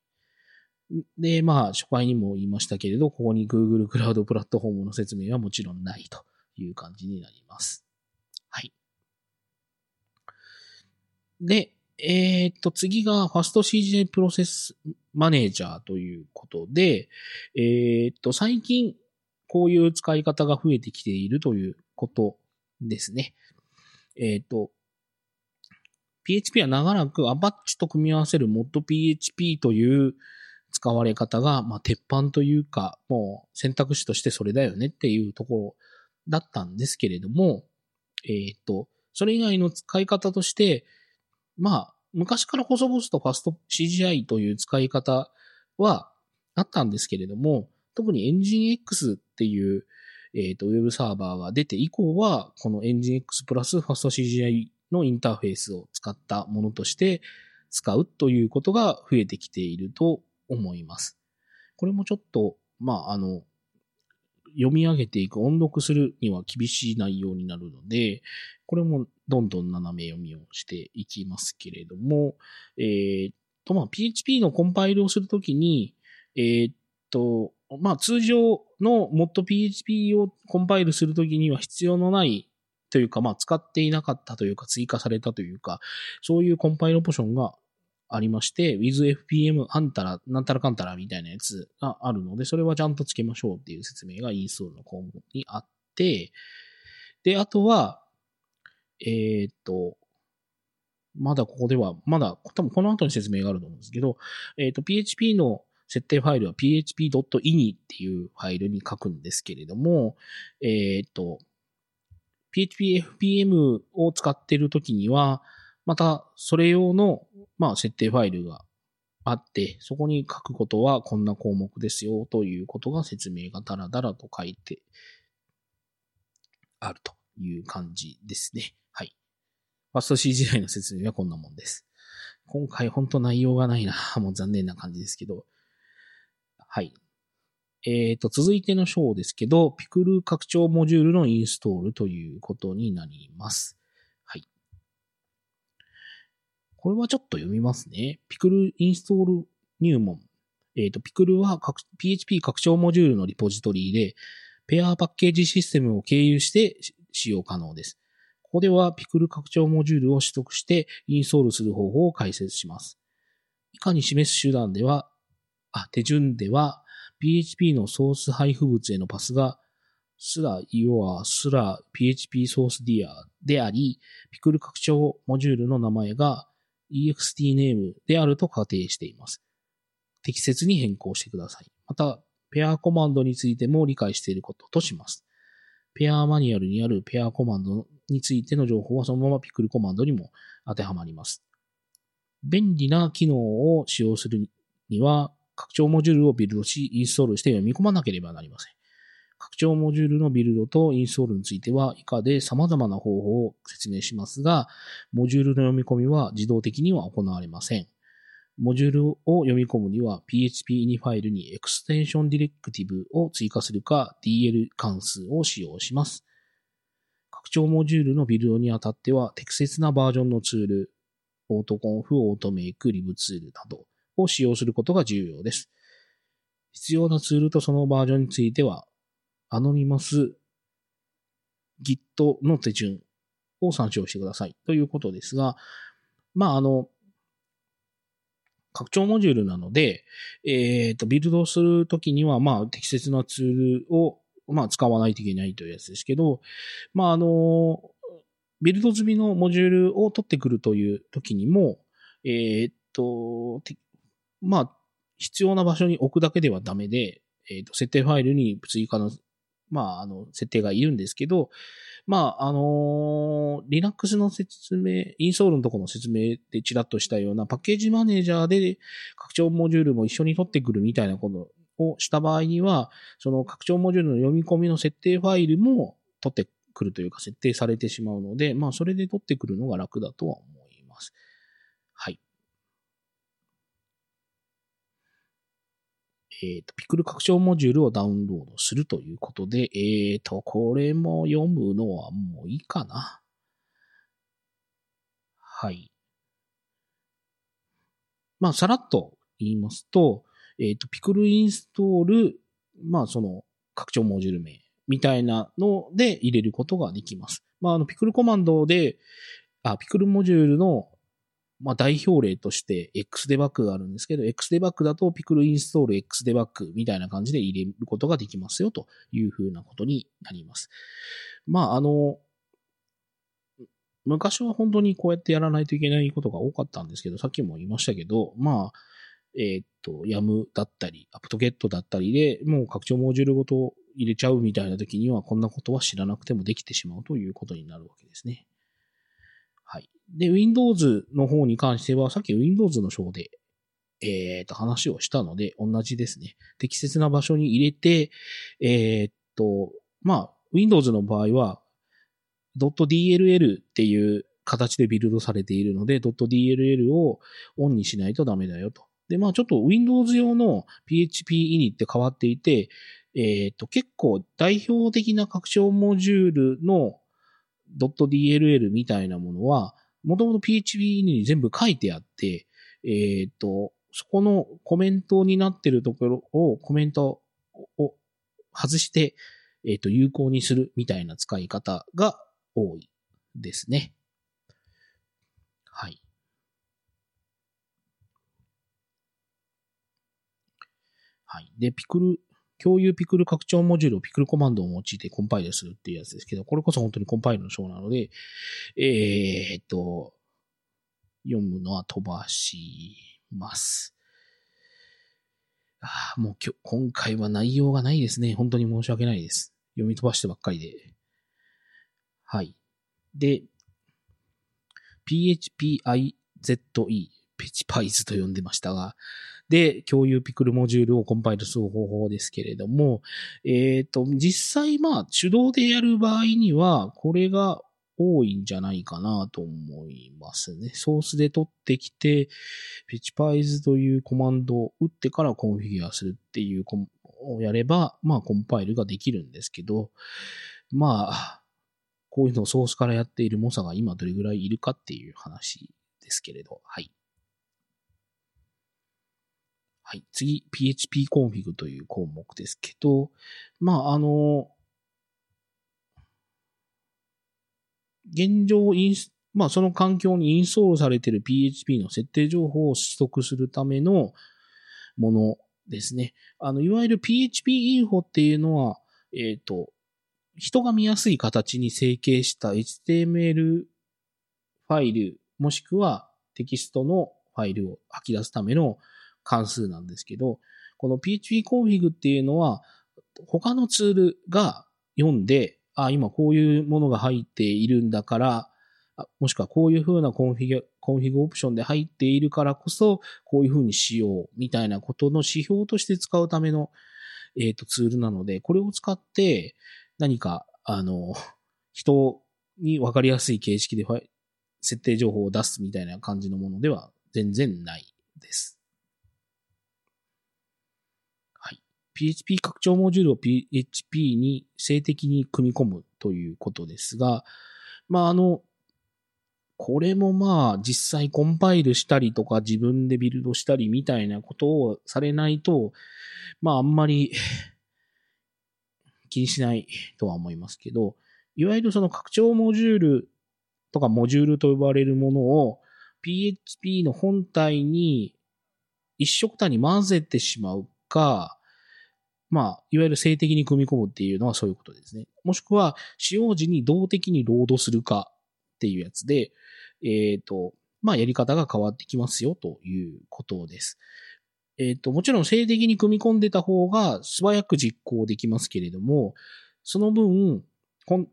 で、まあ、初回にも言いましたけれど、ここに Google クラウドプラットフォームの説明はもちろんないという感じになります。はい。で、えー、っと、次がファスト CJ プロセスマネージャーということで、えー、っと、最近こういう使い方が増えてきているということですね。えー、っと、PHP は長らく Apache と組み合わせる ModPHP という使われ方が、まあ、鉄板というか、もう選択肢としてそれだよねっていうところだったんですけれども、えっ、と、それ以外の使い方として、まあ、昔から細々とファスト CGI という使い方はあったんですけれども、特にエンジン X っていう、えっ、ー、と、ウェブサーバーが出て以降は、このエンジン X プラスファスト CGI のインターフェースを使ったものとして使うということが増えてきていると思います。これもちょっと、まあ、あの、読み上げていく、音読するには厳しい内容になるので、これもどんどん斜め読みをしていきますけれども、えー、と、まあ、PHP のコンパイルをするときに、えー、っと、まあ、通常の ModPHP をコンパイルするときには必要のないというか、まあ、使っていなかったというか、追加されたというか、そういうコンパイルオプションがありまして、WithFPM あんたら、なんたらかんたらみたいなやつがあるので、それはちゃんとつけましょうっていう説明がインストールの項目にあって、で、あとは、えー、っと、まだここでは、まだ、多分この後に説明があると思うんですけど、えー、っと、PHP の設定ファイルは php.ini っていうファイルに書くんですけれども、えー、っと、PHPFPM を使っているときには、また、それ用の、まあ、設定ファイルがあって、そこに書くことはこんな項目ですよということが説明がダラダラと書いてあるという感じですね。ファスト C 時代の説明はこんなもんです。今回ほんと内容がないな。[LAUGHS] もう残念な感じですけど。はい。えっ、ー、と、続いての章ですけど、ピクル拡張モジュールのインストールということになります。はいこれはちょっと読みますね。ピクルインストール入門。えっ、ー、と、ピクルは PHP 拡張モジュールのリポジトリで、ペアパッケージシステムを経由して使用可能です。ここではピクル拡張モジュールを取得してインストールする方法を解説します。以下に示す手段では、あ、手順では、PHP のソース配布物へのパスがすら your すら PHP ソースディアであり、ピクル拡張モジュールの名前が ext ネームであると仮定しています。適切に変更してください。また、ペアコマンドについても理解していることとします。ペアマニュアルにあるペアコマンドについての情報はそのままピクルコマンドにも当てはまります。便利な機能を使用するには、拡張モジュールをビルドし、インストールして読み込まなければなりません。拡張モジュールのビルドとインストールについては以下で様々な方法を説明しますが、モジュールの読み込みは自動的には行われません。モジュールを読み込むには PHP にファイルに extension ディレクティブを追加するか DL 関数を使用します。拡張モジュールのビルドにあたっては適切なバージョンのツール、 autoconf、 automake、 libtool などを使用することが重要です。必要なツールとそのバージョンについては、 anonymous Git の手順を参照してくださいということですが、まあ、あの、拡張モジュールなので、えっ、ー、と、ビルドするときには、まあ、適切なツールを、まあ、使わないといけないというやつですけど、まあ、あの、ビルド済みのモジュールを取ってくるというときにも、えっ、と、まあ、必要な場所に置くだけではダメで、えっ、と、設定ファイルに追加の、まあ、あの、設定がいるんですけど、まあ、あのー、Linux の説明、インストールのところの説明でちらっとしたようなパッケージマネージャーで拡張モジュールも一緒に取ってくるみたいなことをした場合には、その拡張モジュールの読み込みの設定ファイルも取ってくるというか設定されてしまうので、まあ、それで取ってくるのが楽だとは思います。はい。えっ、ー、と、ピクル拡張モジュールをダウンロードするということで、えっ、ー、と、これも読むのはもういいかな。はい。まあ、さらっと言いますと、えっ、ー、と、ピクルインストール、まあ、その、拡張モジュール名みたいなので入れることができます。まあ、あの、ピクルコマンドで、あ、ピクルモジュールのまあ、代表例として XDebug があるんですけど、XDebug だとピクルインストール XDebug みたいな感じで入れることができますよというふうなことになります。まあ、あの、昔は本当にこうやってやらないといけないことが多かったんですけど、さっきも言いましたけど、まあ、えー、っと、YAM だったり、apt-get だったりで、もう拡張モジュールごと入れちゃうみたいな時には、こんなことは知らなくてもできてしまうということになるわけですね。はい。で、Windows の方に関しては、さっき Windows の章で、えっ、と、話をしたので、同じですね。適切な場所に入れて、えっ、と、まあ、Windows の場合は、.dll っていう形でビルドされているので、.dll をオンにしないとダメだよと。で、まあちょっと Windows 用の PHP init って変わっていて、えっ、ー、と、結構代表的な拡張モジュールの .dll みたいなものは、もともと PHP に全部書いてあって、えっ、ー、と、そこのコメントになってるところを、コメントを外して、えっ、ー、と、有効にするみたいな使い方が多いですね。はい。はい。で、ピクル共有ピクル拡張モジュールをピクルコマンドを用いてコンパイルするっていうやつですけど、これこそ本当にコンパイルの章なので、えー、っと、読むのは飛ばします。ああ、もう今日、今回は内容がないですね。本当に申し訳ないです。読み飛ばしてばっかりで。はい。で、phpize、ペチパイズと呼んでましたが、で、共有ピクルモジュールをコンパイルする方法ですけれども、えっ、ー、と、実際、まあ、手動でやる場合には、これが多いんじゃないかなと思いますね。ソースで取ってきて、ピチパイズというコマンドを打ってからコンフィギュアするっていうをやれば、まあ、コンパイルができるんですけど、まあ、こういうのをソースからやっている猛者が今どれぐらいいるかっていう話ですけれど、はい。はい。次、PHP コンフィグという項目ですけど、まあ、あの、現状インス、まあ、その環境にインストールされている PHP の設定情報を取得するためのものですね。あの、いわゆる PHP インフォっていうのは、えっ、ー、と、人が見やすい形に成形した HTML ファイル、もしくはテキストのファイルを吐き出すための関数なんですけど、この PHP コンフィグっていうのは、他のツールが読んで、あ、今こういうものが入っているんだから、もしくはこういう風な config、config オプションで入っているからこそ、こういう風にしよう、みたいなことの指標として使うための、えっ、ー、と、ツールなので、これを使って何か、あの、人にわかりやすい形式で設定情報を出すみたいな感じのものでは全然ないです。はい。PHP 拡張モジュールを PHP に静的に組み込むということですが、まあ、あの、これもまあ実際コンパイルしたりとか自分でビルドしたりみたいなことをされないと、まああんまり [LAUGHS] 気にしないとは思いますけど、いわゆるその拡張モジュールとかモジュールと呼ばれるものを PHP の本体に一色単に混ぜてしまうか、まあ、いわゆる静的に組み込むっていうのはそういうことですね。もしくは、使用時に動的にロードするかっていうやつで、えっ、ー、と、まあ、やり方が変わってきますよということです。えっ、ー、と、もちろん静的に組み込んでた方が素早く実行できますけれども、その分、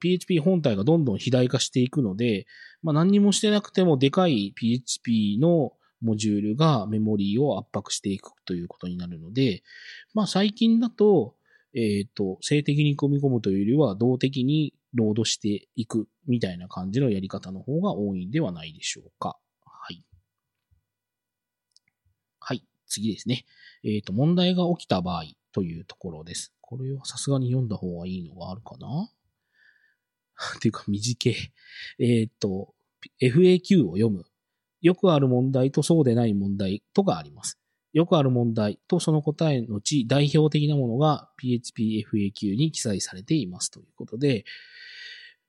PHP 本体がどんどん肥大化していくので、まあ、何にもしてなくてもでかい PHP のモジュールがメモリーを圧迫していくということになるので、まあ最近だと、えっ、ー、と、静的に組み込むというよりは動的にロードしていくみたいな感じのやり方の方が多いんではないでしょうか。はい。はい、次ですね。えっ、ー、と、問題が起きた場合というところです。これはさすがに読んだ方がいいのがあるかな？[LAUGHS] っていうか短い。えっ、ー、と、FAQ を読む。よくある問題とそうでない問題とがあります。よくある問題とその答えのち代表的なものが PHPFAQ に記載されていますということで、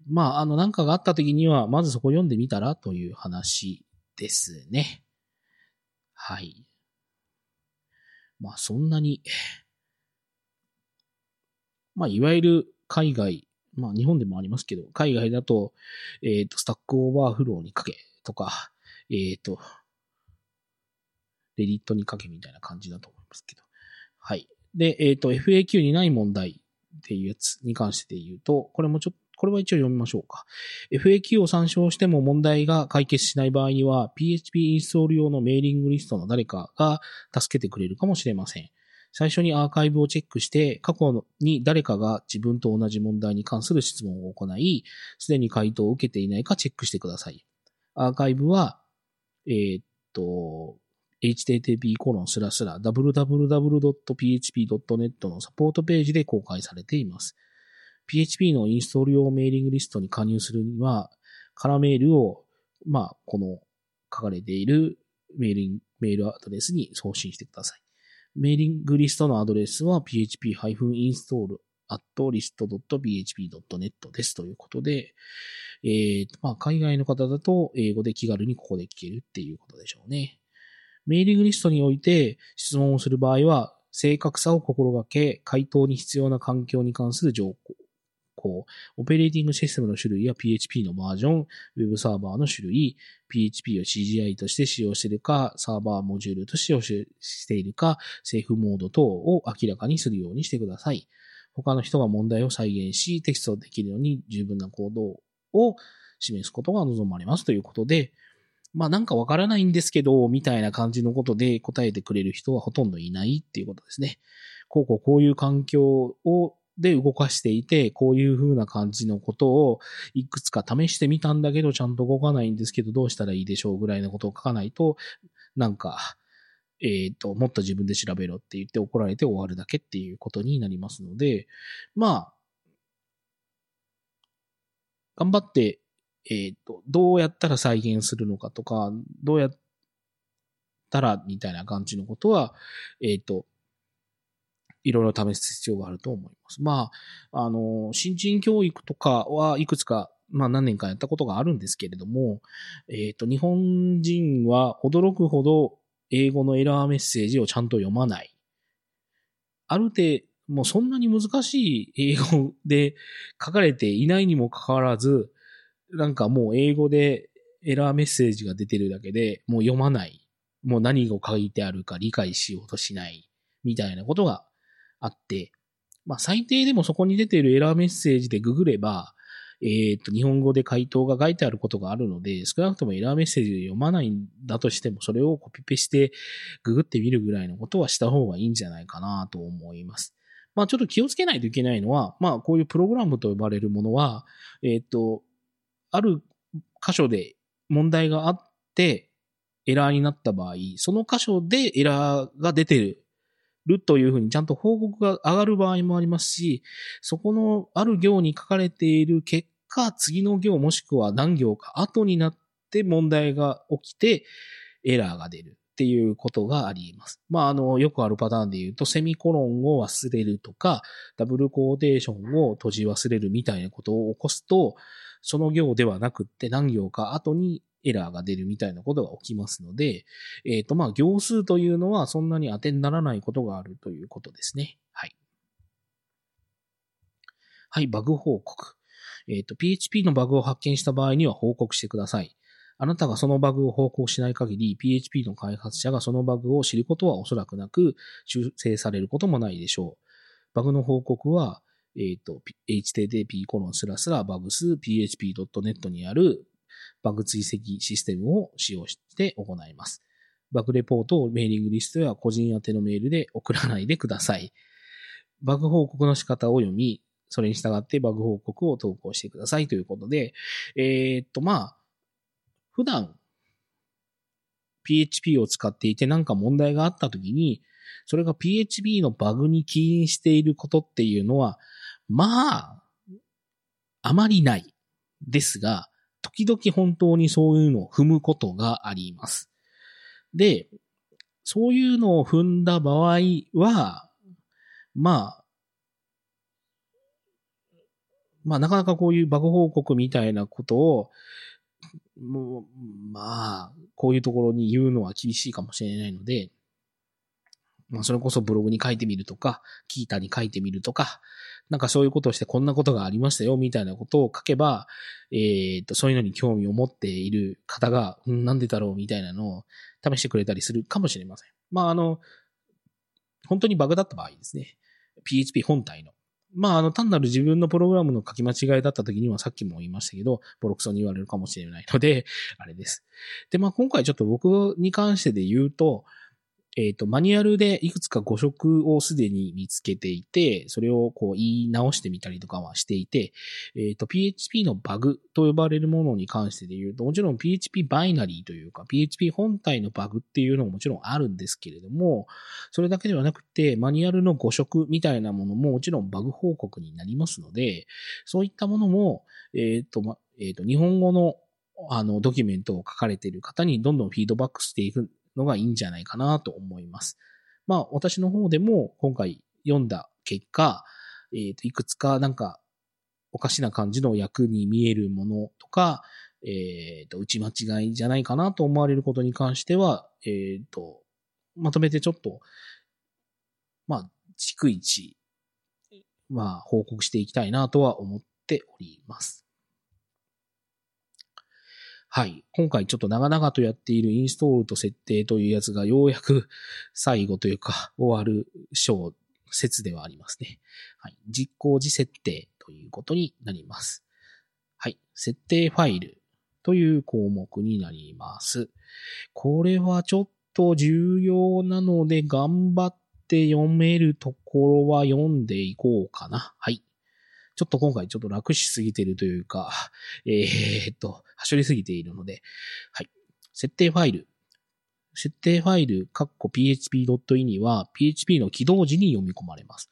まあ、あの、なんかがあった時には、まずそこ読んでみたらという話ですね。はい。まあ、そんなに、まあ、いわゆる海外、まあ、日本でもありますけど、海外だと、えっ、ー、と、 Stack Overflow にかけとか、えっ、ー、と、 Reddit にかけみたいな感じだと思いますけど。はい。で、えっ、ー、と、FAQ にない問題っていうやつに関して言うと、これもちょっとこれは一応読みましょうか。FAQ を参照しても問題が解決しない場合には、PHP インストール用のメーリングリストの誰かが助けてくれるかもしれません。最初にアーカイブをチェックして、過去に誰かが自分と同じ問題に関する質問を行い、すでに回答を受けていないかチェックしてください。アーカイブは、えー、っと、http コロンスラスラ www.php.net のサポートページで公開されています。PHP のインストール用メーリングリストに加入するには、カラメールを、まあ、この書かれているメールメールアドレスに送信してください。メーリングリストのアドレスは php-install list.php.net ですということで、えー、まあ、海外の方だと英語で気軽にここで聞けるっていうことでしょうね。メーリングリストにおいて質問をする場合は、正確さを心がけ、回答に必要な環境に関する情報、オペレーティングシステムの種類や PHP のバージョン、ウェブサーバーの種類、PHP を CGI として使用しているか、サーバーモジュールと使用しているか、セーフモード等を明らかにするようにしてください。他の人が問題を再現し、テキストできるように十分な行動を示すことが望まれますということで、まあなんかわからないんですけど、みたいな感じのことで答えてくれる人はほとんどいないっていうことですね。こうこうこういう環境をで動かしていて、こういう風な感じのことをいくつか試してみたんだけど、ちゃんと動かないんですけど、どうしたらいいでしょうぐらいのことを書かないと、なんか、えっ、ー、と、もっと自分で調べろって言って怒られて終わるだけっていうことになりますので、まあ、頑張って、えっ、ー、と、どうやったら再現するのかとか、どうやったらみたいな感じのことは、えっ、ー、と、いろいろ試す必要があると思います。まあ、あの、新人教育とかはいくつか、まあ何年かやったことがあるんですけれども、えっ、ー、と、日本人は驚くほど英語のエラーメッセージをちゃんと読まない。ある程度もうそんなに難しい英語で書かれていないにもかかわらず、なんかもう英語でエラーメッセージが出てるだけでもう読まない。もう何が書いてあるか理解しようとしない。みたいなことがあって、まあ最低でもそこに出ているエラーメッセージでググれば、えっ、と、日本語で回答が書いてあることがあるので、少なくともエラーメッセージで読まないんだとしても、それをコピペしてググってみるぐらいのことはした方がいいんじゃないかなと思います。まあちょっと気をつけないといけないのは、まあこういうプログラムと呼ばれるものは、えっ、と、ある箇所で問題があって、エラーになった場合、その箇所でエラーが出てるるというふうにちゃんと報告が上がる場合もありますし、そこのある行に書かれている結果、次の行もしくは何行か後になって問題が起きてエラーが出るっていうことがあります。まあ、あの、よくあるパターンで言うと、セミコロンを忘れるとか、ダブルコーテーションを閉じ忘れるみたいなことを起こすと、その行ではなくって何行か後にエラーが出るみたいなことが起きますので、えっ、ー、と、まあ、行数というのはそんなに当てにならないことがあるということですね。はい。はい、バグ報告。えっ、ー、と、PHP のバグを発見した場合には報告してください。あなたがそのバグを報告しない限り、PHP の開発者がそのバグを知ることはおそらくなく、修正されることもないでしょう。バグの報告は、えっ、ー、と、http コロンスラスラバグス php.net にあるバグ追跡システムを使用して行います。バグレポートをメーリングリストや個人宛てのメールで送らないでください。バグ報告の仕方を読み、それに従ってバグ報告を投稿してくださいということで、えー、っと、まあ、普段 PHP を使っていて何か問題があったときに、それが PHP のバグに起因していることっていうのは、まあ、あまりない。ですが、時々本当にそういうのを踏むことがあります。で、そういうのを踏んだ場合は、まあ、まあなかなかこういうバグ報告みたいなことを、もう、まあ、こういうところに言うのは厳しいかもしれないので、まあそれこそブログに書いてみるとか、キータに書いてみるとか、なんかそういうことをしてこんなことがありましたよ、みたいなことを書けば、えっ、と、そういうのに興味を持っている方が、うん、なんでだろう、みたいなのを試してくれたりするかもしれません。まあ、あの、本当にバグだった場合ですね。PHP 本体の。まあ、あの、単なる自分のプログラムの書き間違いだった時にはさっきも言いましたけど、ボロクソに言われるかもしれないので、あれです。で、まあ、今回ちょっと僕に関してで言うと、えっ、ー、と、マニュアルでいくつか誤色をすでに見つけていて、それをこう言い直してみたりとかはしていて、えっ、ー、と、PHP のバグと呼ばれるものに関してで言うと、もちろん PHP バイナリーというか、PHP 本体のバグっていうのももちろんあるんですけれども、それだけではなくて、マニュアルの誤色みたいなものももちろんバグ報告になりますので、そういったものも、えっ、ー、と、ま、えっ、と、日本語のあの、ドキュメントを書かれている方にどんどんフィードバックしていくのがいいんじゃないかなと思います。まあ、私の方でも今回読んだ結果、えっ、と、いくつかなんかおかしな感じの役に見えるものとか、えっ、と、打ち間違いじゃないかなと思われることに関しては、えっ、と、まとめてちょっと、まあ、逐一、まあ、報告していきたいなとは思っております。はい。今回ちょっと長々とやっているインストールと設定というやつがようやく最後というか [LAUGHS] 終わる章、説ではありますね。はい。実行時設定ということになります。はい。設定ファイルという項目になります。これはちょっと重要なので頑張って読めるところは読んでいこうかな。はい。ちょっと今回ちょっと楽しすぎてるというか、[LAUGHS] えー、っと、はしょりすぎているので、はい。設定ファイル。設定ファイル、カッコ php.in には PHP の起動時に読み込まれます。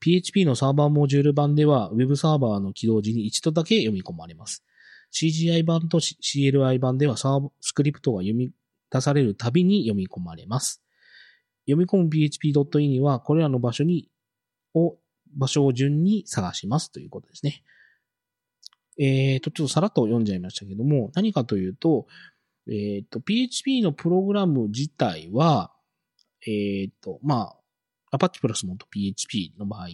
PHP のサーバーモジュール版では Web サーバーの起動時に一度だけ読み込まれます。CGI 版と CLI 版ではサースクリプトが読み出されるたびに読み込まれます。読み込む php.in にはこれらの場所にを場所を順に探しますということですね。えっ、ー、と、ちょっとさらっと読んじゃいましたけども、何かというと、えっ、ー、と、PHP のプログラム自体は、えっ、ー、と、まあ、Apache プラスもと PHP の場合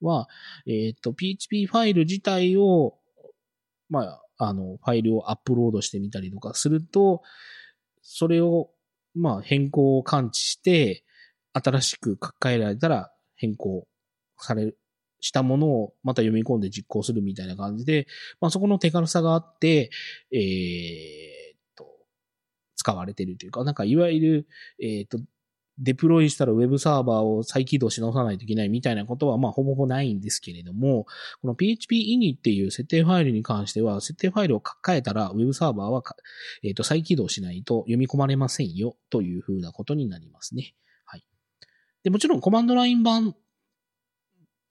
は、えっ、と、PHP ファイル自体を、まあ、あの、ファイルをアップロードしてみたりとかすると、それを、まあ、変更を感知して、新しく書き換えられたら変更され、したものをまた読み込んで実行するみたいな感じで、まあそこの手軽さがあって、えー、っと、使われてるというか、なんかいわゆる、えー、っと、デプロイしたらウェブサーバーを再起動し直さないといけないみたいなことは、まあ、ほぼほぼないんですけれども、この PHP-ini っていう設定ファイルに関しては、設定ファイルを書き換えたら、ウェブサーバーは、えっ、と、再起動しないと読み込まれませんよ、というふうなことになりますね。はい。で、もちろんコマンドライン版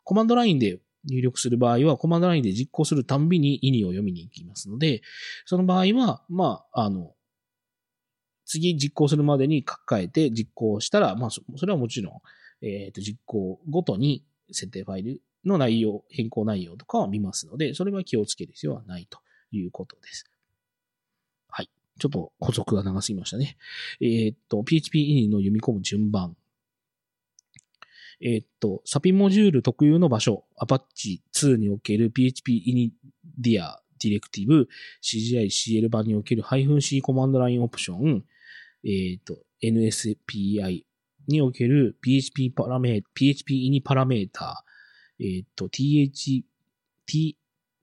コマンドラインで入力する場合は、コマンドラインで実行するたんびに意味を読みに行きますので、その場合は、まあ、あの、次実行するまでに書き換えて実行したら、まあ、それはもちろん、えっ、ー、と、実行ごとに設定ファイルの内容、変更内容とかは見ますので、それは気をつける必要はないということです。はい。ちょっと補足が長すぎましたね。えっ、ー、と、PHP の読み込む順番。えっと、サピモジュール特有の場所、Apache 2における PHP Inia ディレクティブ、CGI CL 版における -C コマンドラインオプション、えっと、NSPI における PHP パラメー、PHP Ini パラメーター、えっと、TH、T、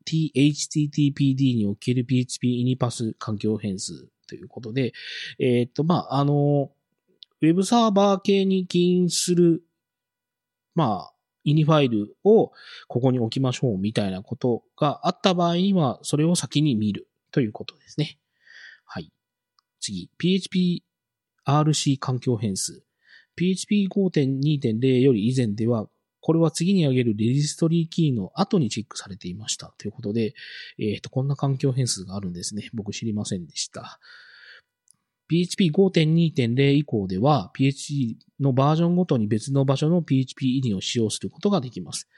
THTTPD における PHP Ini パス環境変数ということで、えっと、まあ、あの、ウェブサーバー系に起因するまあ、イニファイルをここに置きましょうみたいなことがあった場合には、それを先に見るということですね。はい。次、PHP RC 環境変数。PHP 5.2.0より以前では、これは次に挙げるレジストリーキーの後にチェックされていました。ということで、えっ、ー、と、こんな環境変数があるんですね。僕知りませんでした。PHP 5.2.0以降では、PHP のバージョンごとに別の場所の PHP イディを使用することができます。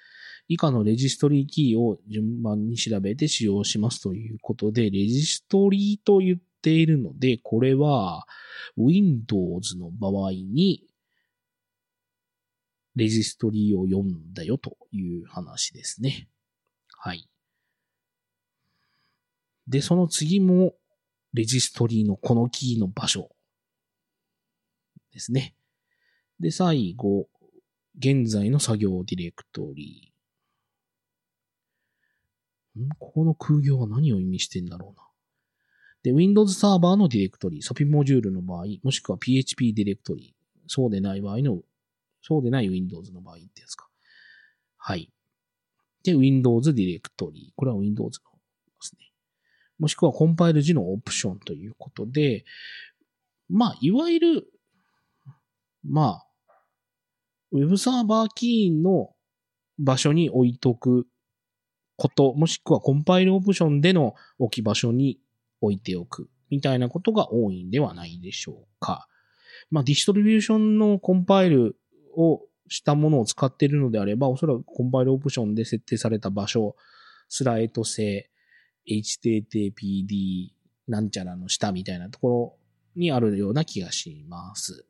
以下のレジストリーキーを順番に調べて使用しますということで、レジストリーと言っているので、これは Windows の場合にレジストリーを読んだよという話ですね。はい。で、その次もレジストリーのこのキーの場所ですね。で、最後、現在の作業ディレクトリー。ん？ここの空行は何を意味してんだろうな。で、Windows サーバーのディレクトリー、 SAPI モジュールの場合、もしくは PHP ディレクトリー、そうでない場合の、そうでない Windows の場合ってやつか。はい。で、Windows ディレクトリー。これは Windows のですね。もしくはコンパイル時のオプションということで、まあ、いわゆる、まあ、ウェブサーバーキーの場所に置いとくこと、もしくはコンパイルオプションでの置き場所に置いておく、みたいなことが多いんではないでしょうか。まあ、ディストリビューションのコンパイルをしたものを使っているのであれば、おそらくコンパイルオプションで設定された場所、スライド性、HTTPD なんちゃらの下みたいなところにあるような気がします。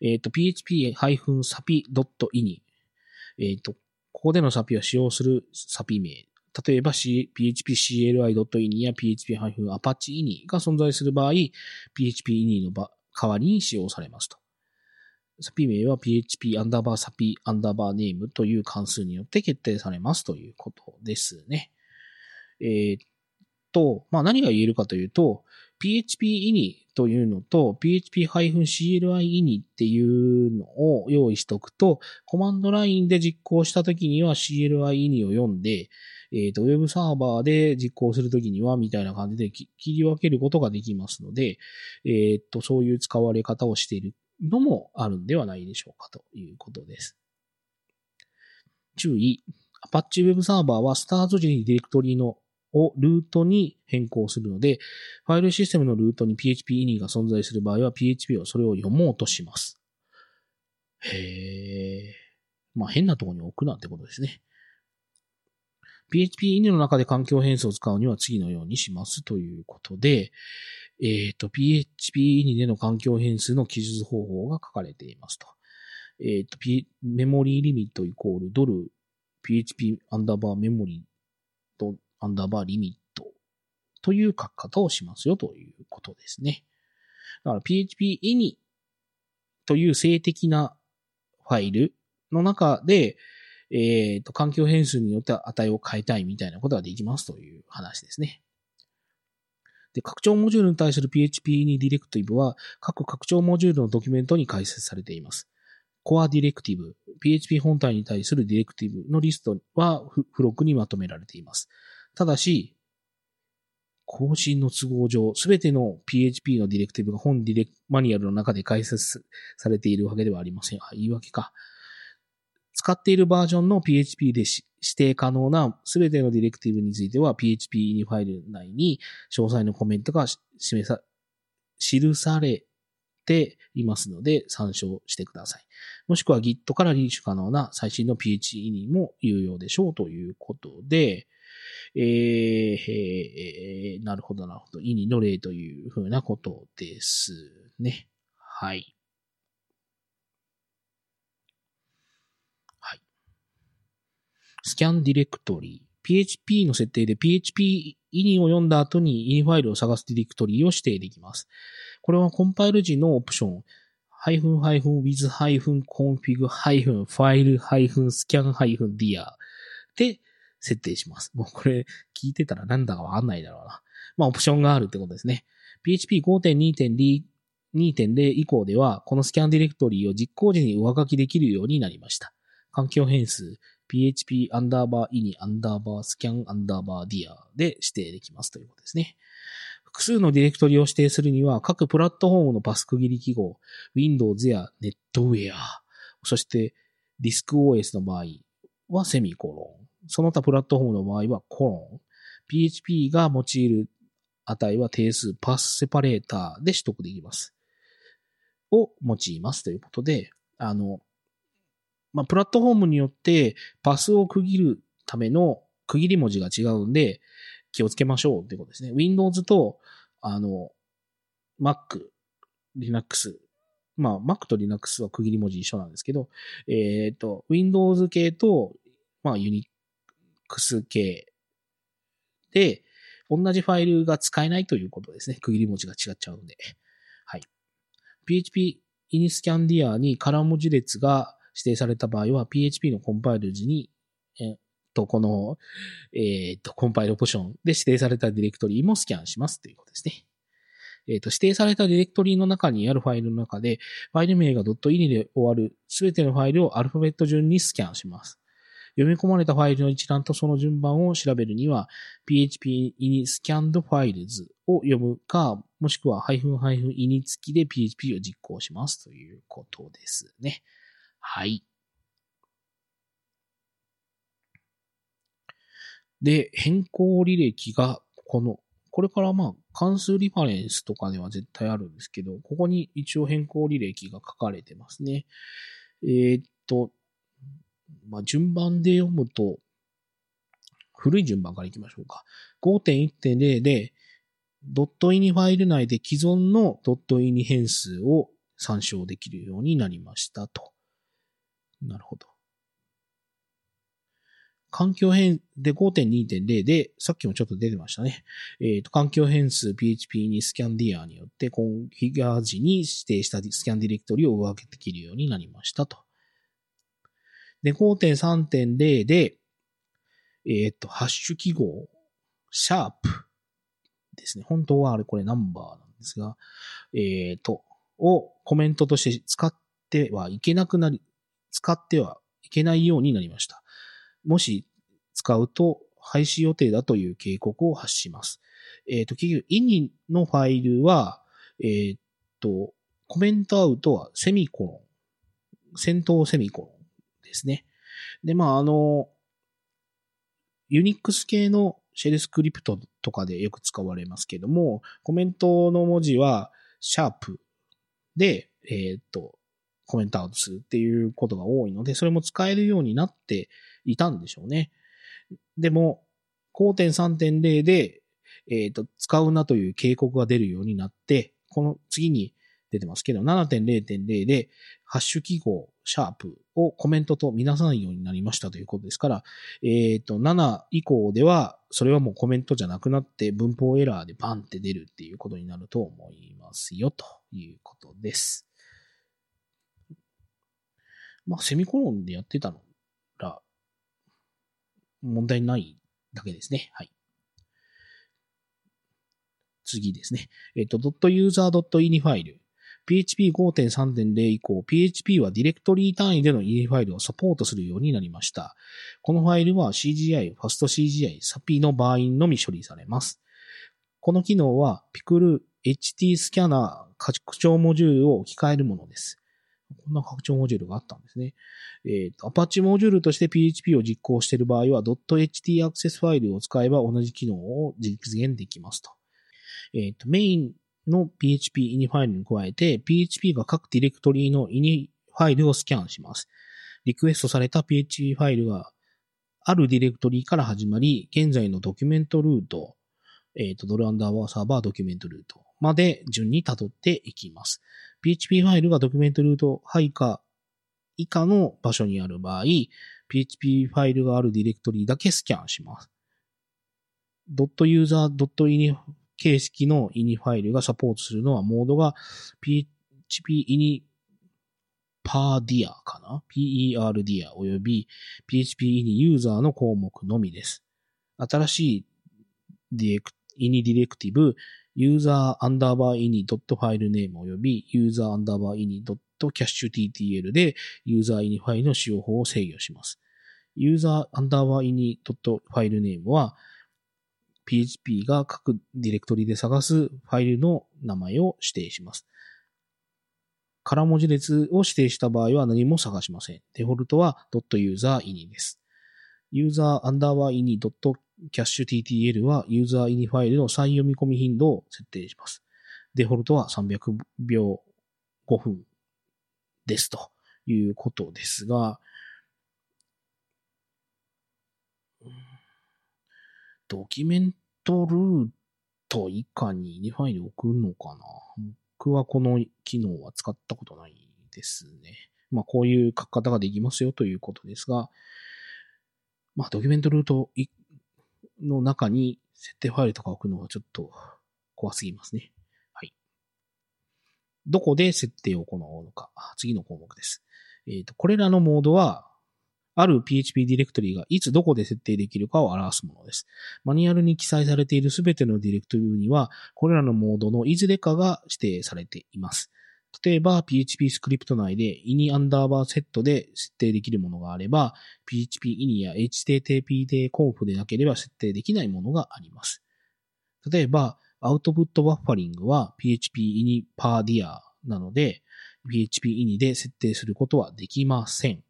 えっ、ー、と、php-sapi.ini。えっ、ー、と、ここでの SAPI は使用する SAPI 名。例えば、phpcli.ini や php-apache.ini が存在する場合、php.ini の代わりに使用されますと。サピ名は php アンダーバーサピアンダーバーネームという関数によって決定されますということですね。えー、っと、まあ何が言えるかというと、php-ini というのと php-cli-ini っていうのを用意しておくと、コマンドラインで実行したときには cli-ini を読んで、えっ、と、ウェブサーバーで実行するときには、みたいな感じで切り分けることができますので、えっ、と、そういう使われ方をしているのもあるんではないでしょうかということです。注意。Apache Web サーバーはスタート時にディレクトリのをルートに変更するので、ファイルシステムのルートに PHP-ini が存在する場合は PHP はそれを読もうとします。へえ。まあ変なとこに置くなってことですね。PHP-ini の中で環境変数を使うには次のようにしますということで、えっ、と、PHP での環境変数の記述方法が書かれていますと。えっ、と、P、メモリーリミットイコールドル PHP アンダーバーメモリとアンダーバーリミットという書き方をしますよということですね。だから PHP2 という静的なファイルの中で、えっ、ー、と、環境変数によって値を変えたいみたいなことができますという話ですね。で、拡張モジュールに対する PHP にディレクティブは各拡張モジュールのドキュメントに解説されています。コアディレクティブ、PHP 本体に対するディレクティブのリストは付録にまとめられています。ただし、更新の都合上、すべての PHP のディレクティブが本ディレマニュアルの中で解説されているわけではありません。あ、言い訳か。使っているバージョンの PHP で指定可能なすべてのディレクティブについては PHP にファイル内に詳細のコメントが示さ、記されていますので参照してください。もしくは Git からリーシュ可能な最新の PHP にも有用でしょうということで、えー、えー、なるほど、なるほど。意味の例というふうなことですね。はい。スキャンディレクトリー。PHP の設定で PHP イニを読んだ後にイニファイルを探すディレクトリーを指定できます。これはコンパイル時のオプション、ハイフンハイフン with ハイフンコンフィグハイフンファイルハイフンスキャンハイフンディアで設定します。もうこれ聞いてたらなんだかわかんないだろうな。まあオプションがあるってことですね。PHP 5.2.0 2.0以降では、このスキャンディレクトリーを実行時に上書きできるようになりました。環境変数、php アンダーバーイニアンダーバースキャンアンダーバーディアで指定できますということですね。複数のディレクトリを指定するには、各プラットフォームのパス区切り記号、Windows や NetWare、そして DiskOS の場合はセミコロン、その他プラットフォームの場合はコロン、PHP が用いる値は定数パスセパレーターで取得できます。を用いますということで、あの、まあ、プラットフォームによってパスを区切るための区切り文字が違うんで、気をつけましょうってことですね。Windows と、あの、Mac、Linux。まあ、Mac と Linux は区切り文字一緒なんですけど、えっ、ー、と、Windows 系と、まあ、Unix 系で、同じファイルが使えないということですね。区切り文字が違っちゃうんで。はい。PHP InScanDiar にカラー文字列が指定された場合は、PHP のコンパイル時に、えっと、この、えっ、と、コンパイルオプションで指定されたディレクトリーもスキャンしますということですね。えっ、と、指定されたディレクトリーの中にあるファイルの中で、ファイル名が .ini で終わるすべてのファイルをアルファベット順にスキャンします。読み込まれたファイルの一覧とその順番を調べるには、php ini scanned files を読むか、もしくは ini 付きで PHP を実行しますということですね。はい。で、変更履歴が、この、これからまあ、関数リファレンスとかでは絶対あるんですけど、ここに一応変更履歴が書かれてますね。えー、っと、まあ、順番で読むと、古い順番からいきましょうか。5.1.0で、ドットイニファイル内で既存のドットイニ変数を参照できるようになりましたと。なるほど。環境変で5.2.0で、さっきもちょっと出てましたね。えっ、ー、と、環境変数 PHP にスキャンディアによってコンフィギュア時に指定したスキャンディレクトリを上分けできるようになりましたと。で、5.3.0で、えっ、ー、と、ハッシュ記号、シャープですね。本当はあれこれナンバーなんですが、えっ、ー、と、をコメントとして使ってはいけなくなり、使ってはいけないようになりました。もし使うと廃止予定だという警告を発します。えっ、ー、と、結局、イニのファイルは、えっ、ー、と、コメントアウトはセミコロン、戦闘セミコロンですね。で、まあ、あの、ユニックス系のシェルスクリプトとかでよく使われますけども、コメントの文字はシャープで、えっ、ー、と、コメントアウトするっていうことが多いので、それも使えるようになっていたんでしょうね。でも、5.3.0で、えっ、と、使うなという警告が出るようになって、この次に出てますけど、7.0.0で、ハッシュ記号、シャープをコメントとみなさないようになりましたということですから、えっ、と、7以降では、それはもうコメントじゃなくなって文法エラーでバンって出るっていうことになると思いますよ、ということです。まあ、セミコロンでやってたのら、問題ないだけですね。はい。次ですね。えっ、と、.user.ini ファイル。PHP5.3.0 以降、PHP はディレクトリー単位での ini ファイルをサポートするようになりました。このファイルは CGI、FastCGI、SAPI の場合のみ処理されます。この機能は Pickle HT スキャナー拡張モジュールを置き換えるものです。こんな拡張モジュールがあったんですね。えっ、ー、と、Apache モジュールとして PHP を実行している場合は .ht アクセスファイルを使えば同じ機能を実現できますと。えっ、ー、と、メインの PHP イニファイルに加えて、PHP が各ディレクトリのイニファイルをスキャンします。リクエストされた PHP ファイルがあるディレクトリから始まり、現在のドキュメントルート、えっ、ー、と、ドルアンダーバーサーバードキュメントルートまで順に辿っていきます。PHP ファイルがドキュメントルート配下以下の場所にある場合、PHP ファイルがあるディレクトリだけスキャンします。.user.ini 形式の ini ファイルがサポートするのは、モードが PHP ini perdir かな ?perdir および PHP ini ユーザーの項目のみです。新しいディレク ini ディレクティブ、ユーザーアンダーバー ini ドット filename およびユーザーアンダーバーイニドットキャッシュ TTL でユーザー ini ファイルの使用法を制御します。ユーザーアンダーバー ini ドット filename は PHP が各ディレクトリで探すファイルの名前を指定します。空文字列を指定した場合は何も探しません。デフォルトは .userini です。ユーザキャッシュ TTL はユーザーイニファイルの再読み込み頻度を設定します。デフォルトは300秒5分ですということですが、ドキュメントルート以下にイニファイル送るのかな？僕はこの機能は使ったことないですね。まあこういう書き方ができますよということですが、まあドキュメントルートの中に設定ファイルとか置くのはちょっと怖すぎますね。はい。どこで設定を行うのか。次の項目です。えっ、ー、と、これらのモードは、ある PHP ディレクトリがいつどこで設定できるかを表すものです。マニュアルに記載されているすべてのディレクトリには、これらのモードのいずれかが指定されています。例えば、PHP スクリプト内で ini アンダーバーセットで設定できるものがあれば、PHP ini や HTTP で conf でなければ設定できないものがあります。例えば、アウトプットバッファリングは PHP ini per dia なので、PHP ini で設定することはできません。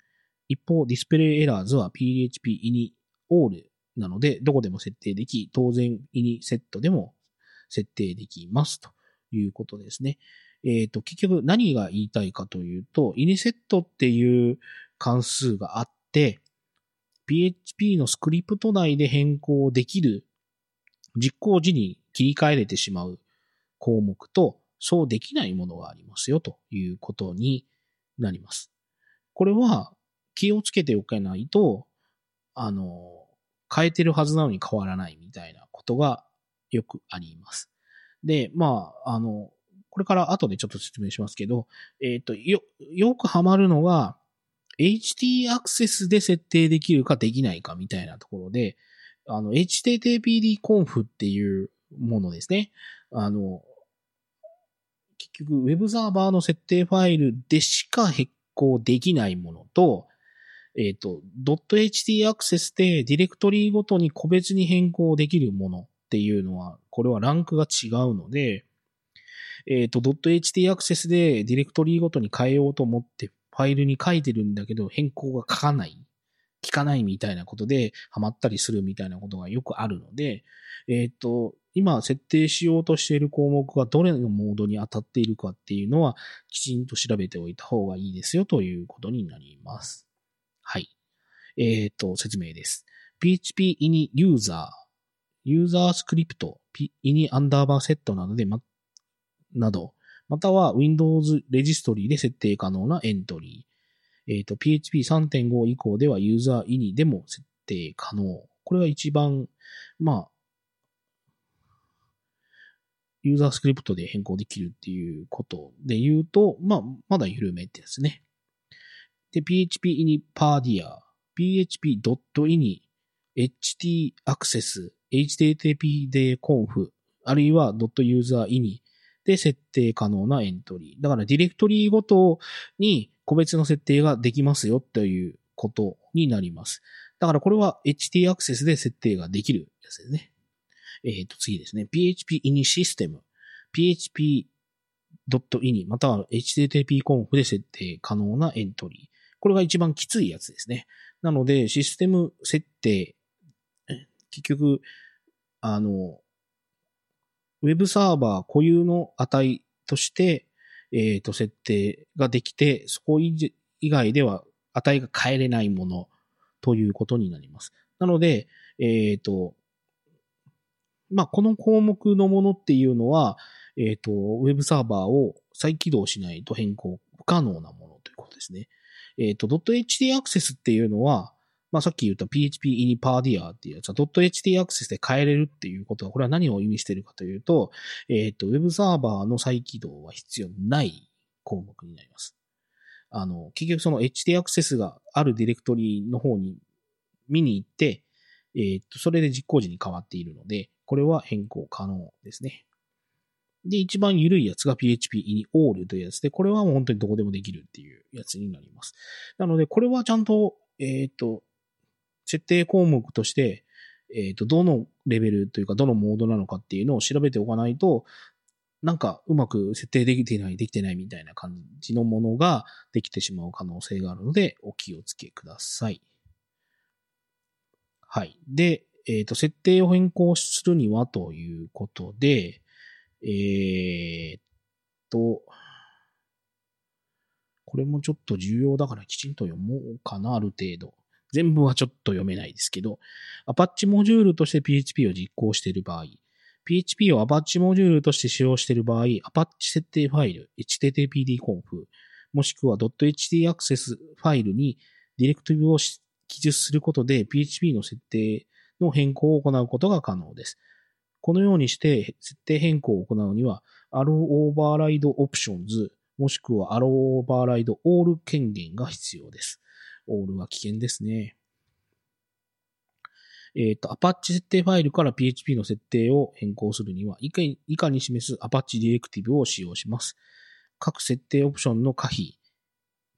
一方、ディスプレイエラーズは PHP ini all なので、どこでも設定でき、当然 ini セットでも設定できますということですね。えっ、ー、と、結局何が言いたいかというと、イニセットっていう関数があって、PHP のスクリプト内で変更できる実行時に切り替えれてしまう項目と、そうできないものがありますよということになります。これは気をつけておかないと、あの、変えてるはずなのに変わらないみたいなことがよくあります。で、まあ、あの、これから後でちょっと説明しますけど、えっ、ー、と、よ、よくハマるのが、HT アクセスで設定できるかできないかみたいなところで、あの、httpd-conf っていうものですね。あの、結局、ウェブサーバーの設定ファイルでしか変更できないものと、えっ、ー、と、.ht アクセスでディレクトリごとに個別に変更できるものっていうのは、これはランクが違うので、えっ、ー、と、.ht アクセスでディレクトリーごとに変えようと思ってファイルに書いてるんだけど変更が書かない、聞かないみたいなことでハマったりするみたいなことがよくあるので、えっ、ー、と、今設定しようとしている項目がどれのモードに当たっているかっていうのはきちんと調べておいた方がいいですよということになります。はい。えっ、ー、と、説明です。PHP ini user ユーザースクリプト、イニアンダーバーセットなどで、など、または Windows レジストリーで設定可能なエントリー。えっ、ー、と、PHP3.5 以降ではユーザーイニでも設定可能。これが一番、まあ、ユーザースクリプトで変更できるっていうことで言うと、まあ、まだ緩めってやつね。で、PHP ini pardia、php.ini、ht access、http で conf、あるいは .user ini で設定可能なエントリー。だからディレクトリーごとに個別の設定ができますよということになります。だからこれは HT アクセスで設定ができるやつですね。えっ、ー、と、次ですね。PHP ini system。php.ini または http-conf で設定可能なエントリー。これが一番きついやつですね。なので、システム設定、結局、あの、ウェブサーバー固有の値として、えっ、ー、と、設定ができて、そこ以外では値が変えれないものということになります。なので、えっ、ー、と、まあ、この項目のものっていうのは、えっ、ー、と、ウェブサーバーを再起動しないと変更不可能なものということですね。えっ、ー、と、.ht アクセスっていうのは、まあ、さっき言った PHP in pardia っていうやつは .ht アクセスで変えれるっていうことは、これは何を意味しているかというと、えっ、ー、と、ウェブサーバーの再起動は必要ない項目になります。あの、結局その HT アクセスがあるディレクトリの方に見に行って、えっ、ー、と、それで実行時に変わっているので、これは変更可能ですね。で、一番緩いやつが PHP in all というやつで、これはもう本当にどこでもできるっていうやつになります。なので、これはちゃんと、えっ、ー、と、設定項目として、えっ、ー、と、どのレベルというか、どのモードなのかっていうのを調べておかないと、なんかうまく設定できてない、できてないみたいな感じのものができてしまう可能性があるので、お気をつけください。はい。で、えっ、ー、と、設定を変更するにはということで、えー、っと、これもちょっと重要だからきちんと読もうかな、ある程度。全部はちょっと読めないですけど、Apache モジュールとして PHP を実行している場合、PHP を Apache モジュールとして使用している場合、Apache 設定ファイル、httpd-conf、もしくは .ht アクセスファイルにディレクトリを記述することで PHP の設定の変更を行うことが可能です。このようにして設定変更を行うには、Allow Override Options もしくは Allow Override All 権限が必要です。All は危険ですね。えっ、ー、と、Apache 設定ファイルから PHP の設定を変更するには、以下に示す Apache ディレクティブを使用します。各設定オプションの可否、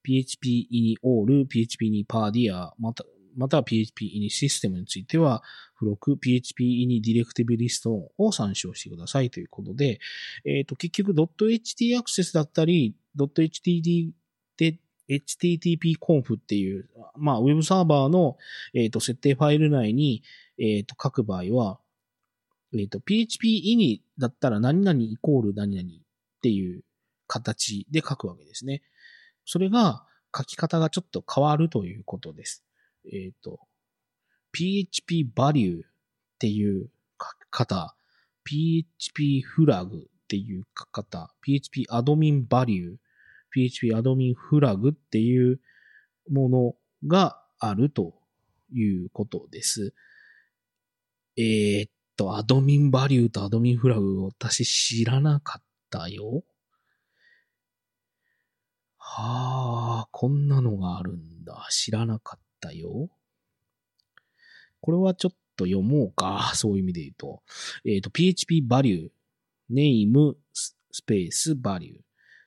PHP in all, PHP in pardia, また、または PHP in システムについては、付録 PHP in ディレクティブリストを参照してくださいということで、えっ、ー、と、結局 .ht アクセスだったり、.htd で http-conf っていう、まあ、ウェブサーバーの、えっ、ー、と、設定ファイル内に、えっ、ー、と、書く場合は、えっ、と、PHP in だったら何々イコール何々っていう形で書くわけですね。それが書き方がちょっと変わるということです。えっ、ー、と、PHP value っていう書き方、PHP flag っていう書き方、PHP admin value、PHP admin flag っていうものがあるということです。えー、っと、アドミンバリューとアドミンフラグ私知らなかったよ。はあ、こんなのがあるんだ。知らなかったよ。これはちょっと読もうか。[LAUGHS] そういう意味で言うと。えっ、ー、と、PHP value, name, スペース value。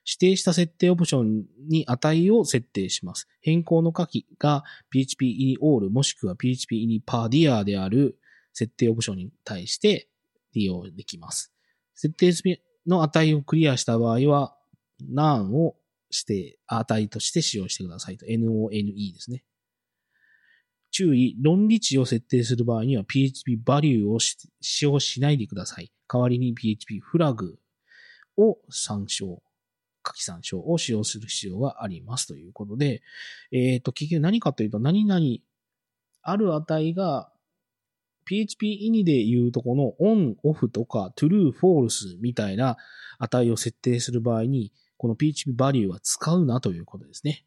指定した設定オプションに値を設定します。変更の書きが PHP in all もしくは PHP in pardia である設定オプションに対して利用できます。設定の値をクリアした場合は none をして、値として使用してくださいと。none ですね。注意、論理値を設定する場合には PHP バリューを使用しないでください。代わりに PHP フラグを参照、き参照を使用する必要がありますということで、えっ、ー、と、結局何かというと、何々、ある値が PHP イニで言うとこの on、off とか true、false みたいな値を設定する場合に、この PHP バリューは使うなということですね。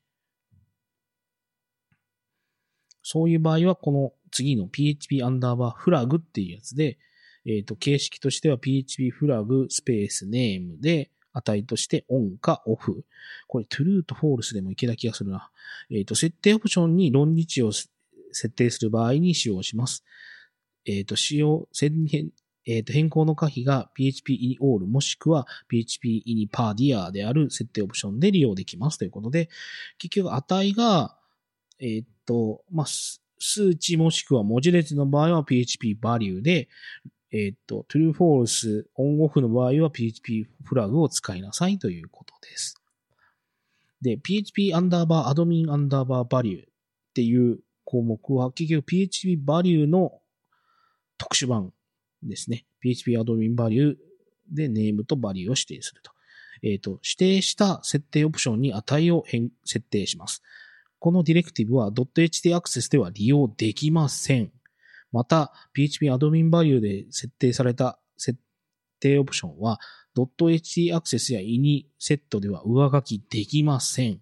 そういう場合は、この次の PHP アンダーバーフラグっていうやつで、えっ、ー、と、形式としては PHP フラグスペースネームで、値として on か off。これ true と false でもいけた気がするな。えっ、ー、と、設定オプションに論理値を設定する場合に使用します。えっ、ー、と、使用、変、えっ、ー、と、変更の可否が PHP in all もしくは PHP in per dia である設定オプションで利用できますということで、結局値が、えっ、と、まあ、数値もしくは文字列の場合は PHP value で、えっ、と、true false on off の場合は PHP フラグを使いなさいということです。で、PHP アンダーバーアドミンアンダーバーバリューっていう項目は結局 PHP バリューの特殊版ですね。PHP アドミンバリューでネームとバリューを指定すると。えっ、ー、と、指定した設定オプションに値を変設定します。このディレクティブは .ht アクセスでは利用できません。また、PHP アドミンバリューで設定された設定オプションは .ht アクセスや ini セットでは上書きできません。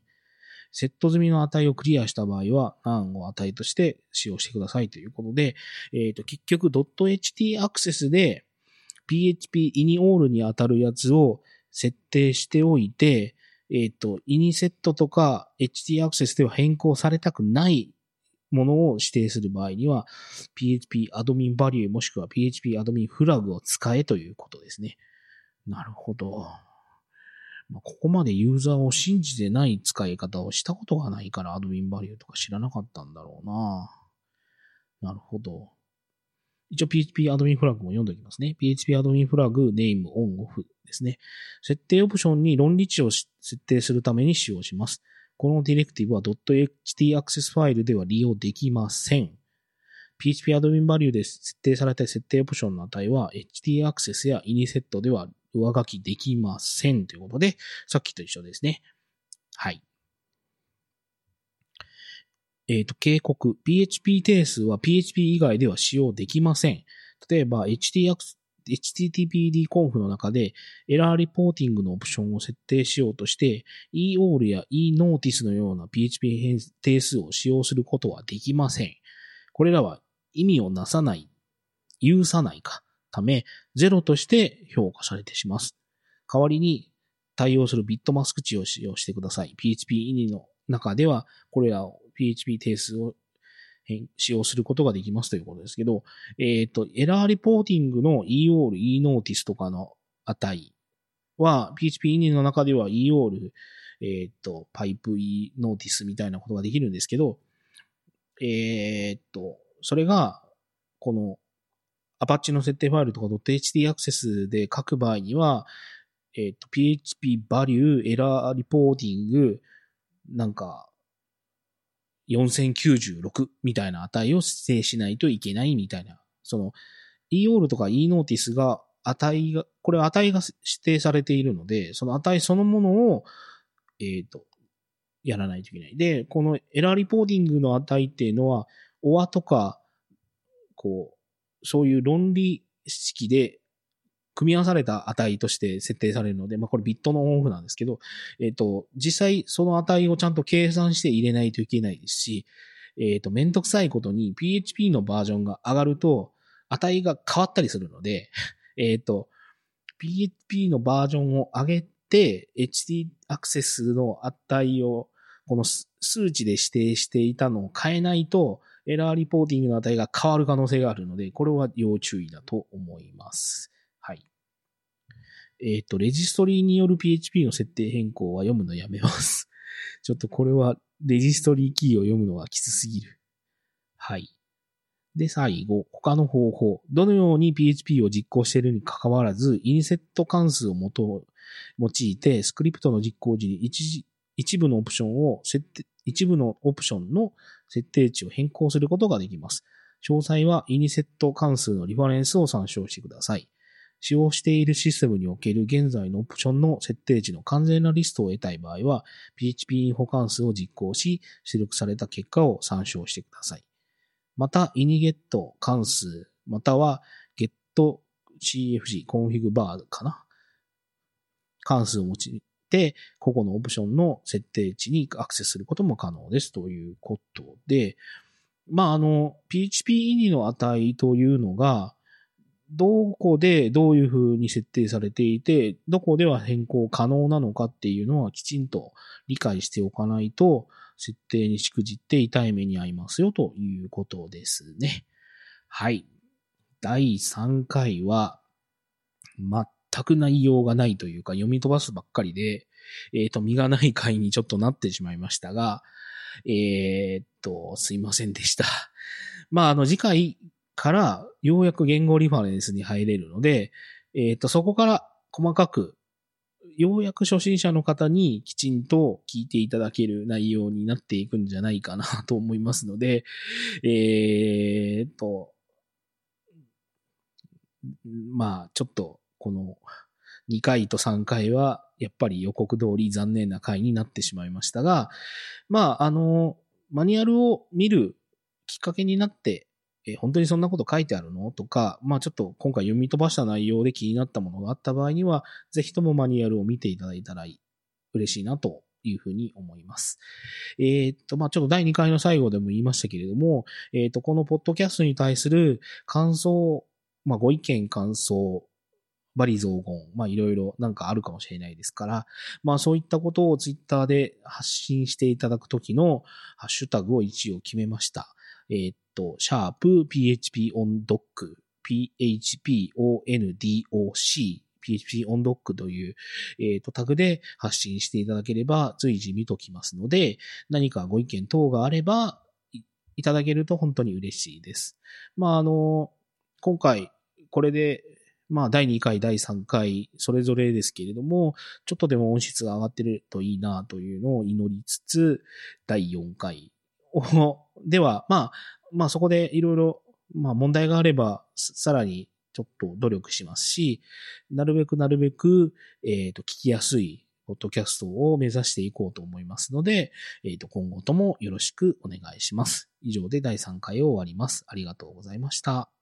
セット済みの値をクリアした場合は、何を値として使用してくださいということで、えっ、ー、と、結局 .ht アクセスで PHP ini-all に当たるやつを設定しておいて、えっ、ー、と、ini セットとか HT アクセスでは変更されたくないものを指定する場合には、PHP アドミンバリューもしくは PHP アドミンフラグを使えということですね。なるほど。まあ、ここまでユーザーを信じてない使い方をしたことがないからアドミンバリューとか知らなかったんだろうな。なるほど。一応 PHP アドミンフラグも読んでおきますね。PHP アドミンフラグ、ネーム、オン、オフですね。設定オプションに論理値を設定するために使用します。このディレクティブは .ht アクセスファイルでは利用できません。PHP アドミンバリューで設定された設定オプションの値は HT アクセスや ini セットでは上書きできませんということで、さっきと一緒ですね。はい。えっ、ー、と、警告。PHP 定数は PHP 以外では使用できません。例えば、HT HTTPD コン HTTPD コンフの中でエラーリポーティングのオプションを設定しようとして eAll や eNotice のような PHP 定数を使用することはできません。これらは意味をなさない、有さないか、ため、ゼロとして評価されてします。代わりに対応するビットマスク値を使用してください。PHP イニの中では、これらを PHP 定数を使用することができますということですけど、えっ、ー、と、エラーリポーティングの eall、eNotice とかの値は、PHP イニの中では eall、えっ、ー、と、パイプ eNotice みたいなことができるんですけど、えっ、ー、と、それが、このアパッチの設定ファイルとか .ht アクセスで書く場合には、えっ、と、php value error reporting なんか、4096みたいな値を指定しないといけないみたいな。その、eall とか eNotice が値が、これ値が指定されているので、その値そのものを、えっ、ー、と、やらないといけない。で、このエラーリポーティングの値っていうのは、OR とか、こう、そういう論理式で組み合わされた値として設定されるので、まあこれビットのオンオフなんですけど、えっ、ー、と、実際その値をちゃんと計算して入れないといけないですし、えっ、ー、と、めんどくさいことに PHP のバージョンが上がると値が変わったりするので、[LAUGHS] えっ、ー、と、PHP のバージョンを上げて HT アクセスの値をこの数値で指定していたのを変えないと、エラーリポーティングの値が変わる可能性があるので、これは要注意だと思います。えっ、ー、と、レジストリーによる PHP の設定変更は読むのやめます。[LAUGHS] ちょっとこれはレジストリーキーを読むのはきつすぎる。はい。で、最後、他の方法。どのように PHP を実行しているに関わらず、インセット関数を元を用いて、スクリプトの実行時に一一部のオプションを設定、一部のオプションの設定値を変更することができます。詳細はイニセット関数のリファレンスを参照してください。使用しているシステムにおける現在のオプションの設定値の完全なリストを得たい場合は、PHP インフォ関数を実行し、出力された結果を参照してください。また、イニゲット関数または getcfg コンフィグバーかな？関数を用いて、個々のオプションの設定値にアクセスすることも可能ですということで、まあ、あの、PHP イニの値というのが、どこでどういうふうに設定されていて、どこでは変更可能なのかっていうのはきちんと理解しておかないと、設定にしくじって痛い目に遭いますよということですね。はい。第3回は、全く内容がないというか、読み飛ばすばっかりで、えっ、ー、と、身がない回にちょっとなってしまいましたが、えっ、と、すいませんでした。まあ、あの、次回からようやく言語リファレンスに入れるので、えっ、と、そこから細かく、ようやく初心者の方にきちんと聞いていただける内容になっていくんじゃないかなと思いますので、えっと、まあ、ちょっと、この2回と3回は、やっぱり予告通り残念な回になってしまいましたが、まあ、あの、マニュアルを見るきっかけになって、え本当にそんなこと書いてあるの？とか、まあちょっと今回読み飛ばした内容で気になったものがあった場合には、ぜひともマニュアルを見ていただいたら嬉しいなというふうに思います。えー、っと、まあちょっと第2回の最後でも言いましたけれども、えー、っと、このポッドキャストに対する感想、まあご意見感想、バリ雑言、まあいろいろなんかあるかもしれないですから、まあそういったことをツイッターで発信していただくときのハッシュタグを一応決めました。えー、っと、シャープ php on doc、php ondoc、PHP on doc という、えー、とタグで発信していただければ随時見ときますので、何かご意見等があればいただけると本当に嬉しいです。まあ、あの、今回これでまあ、第2回、第3回、それぞれですけれども、ちょっとでも音質が上がってるといいなというのを祈りつつ、第4回、[LAUGHS] では、まあ、まあそこでいろいろ、まあ問題があれば、さらにちょっと努力しますし、なるべくなるべく、えっ、ー、と、聞きやすいポッドキャストを目指していこうと思いますので、えっ、ー、と、今後ともよろしくお願いします。以上で第3回を終わります。ありがとうございました。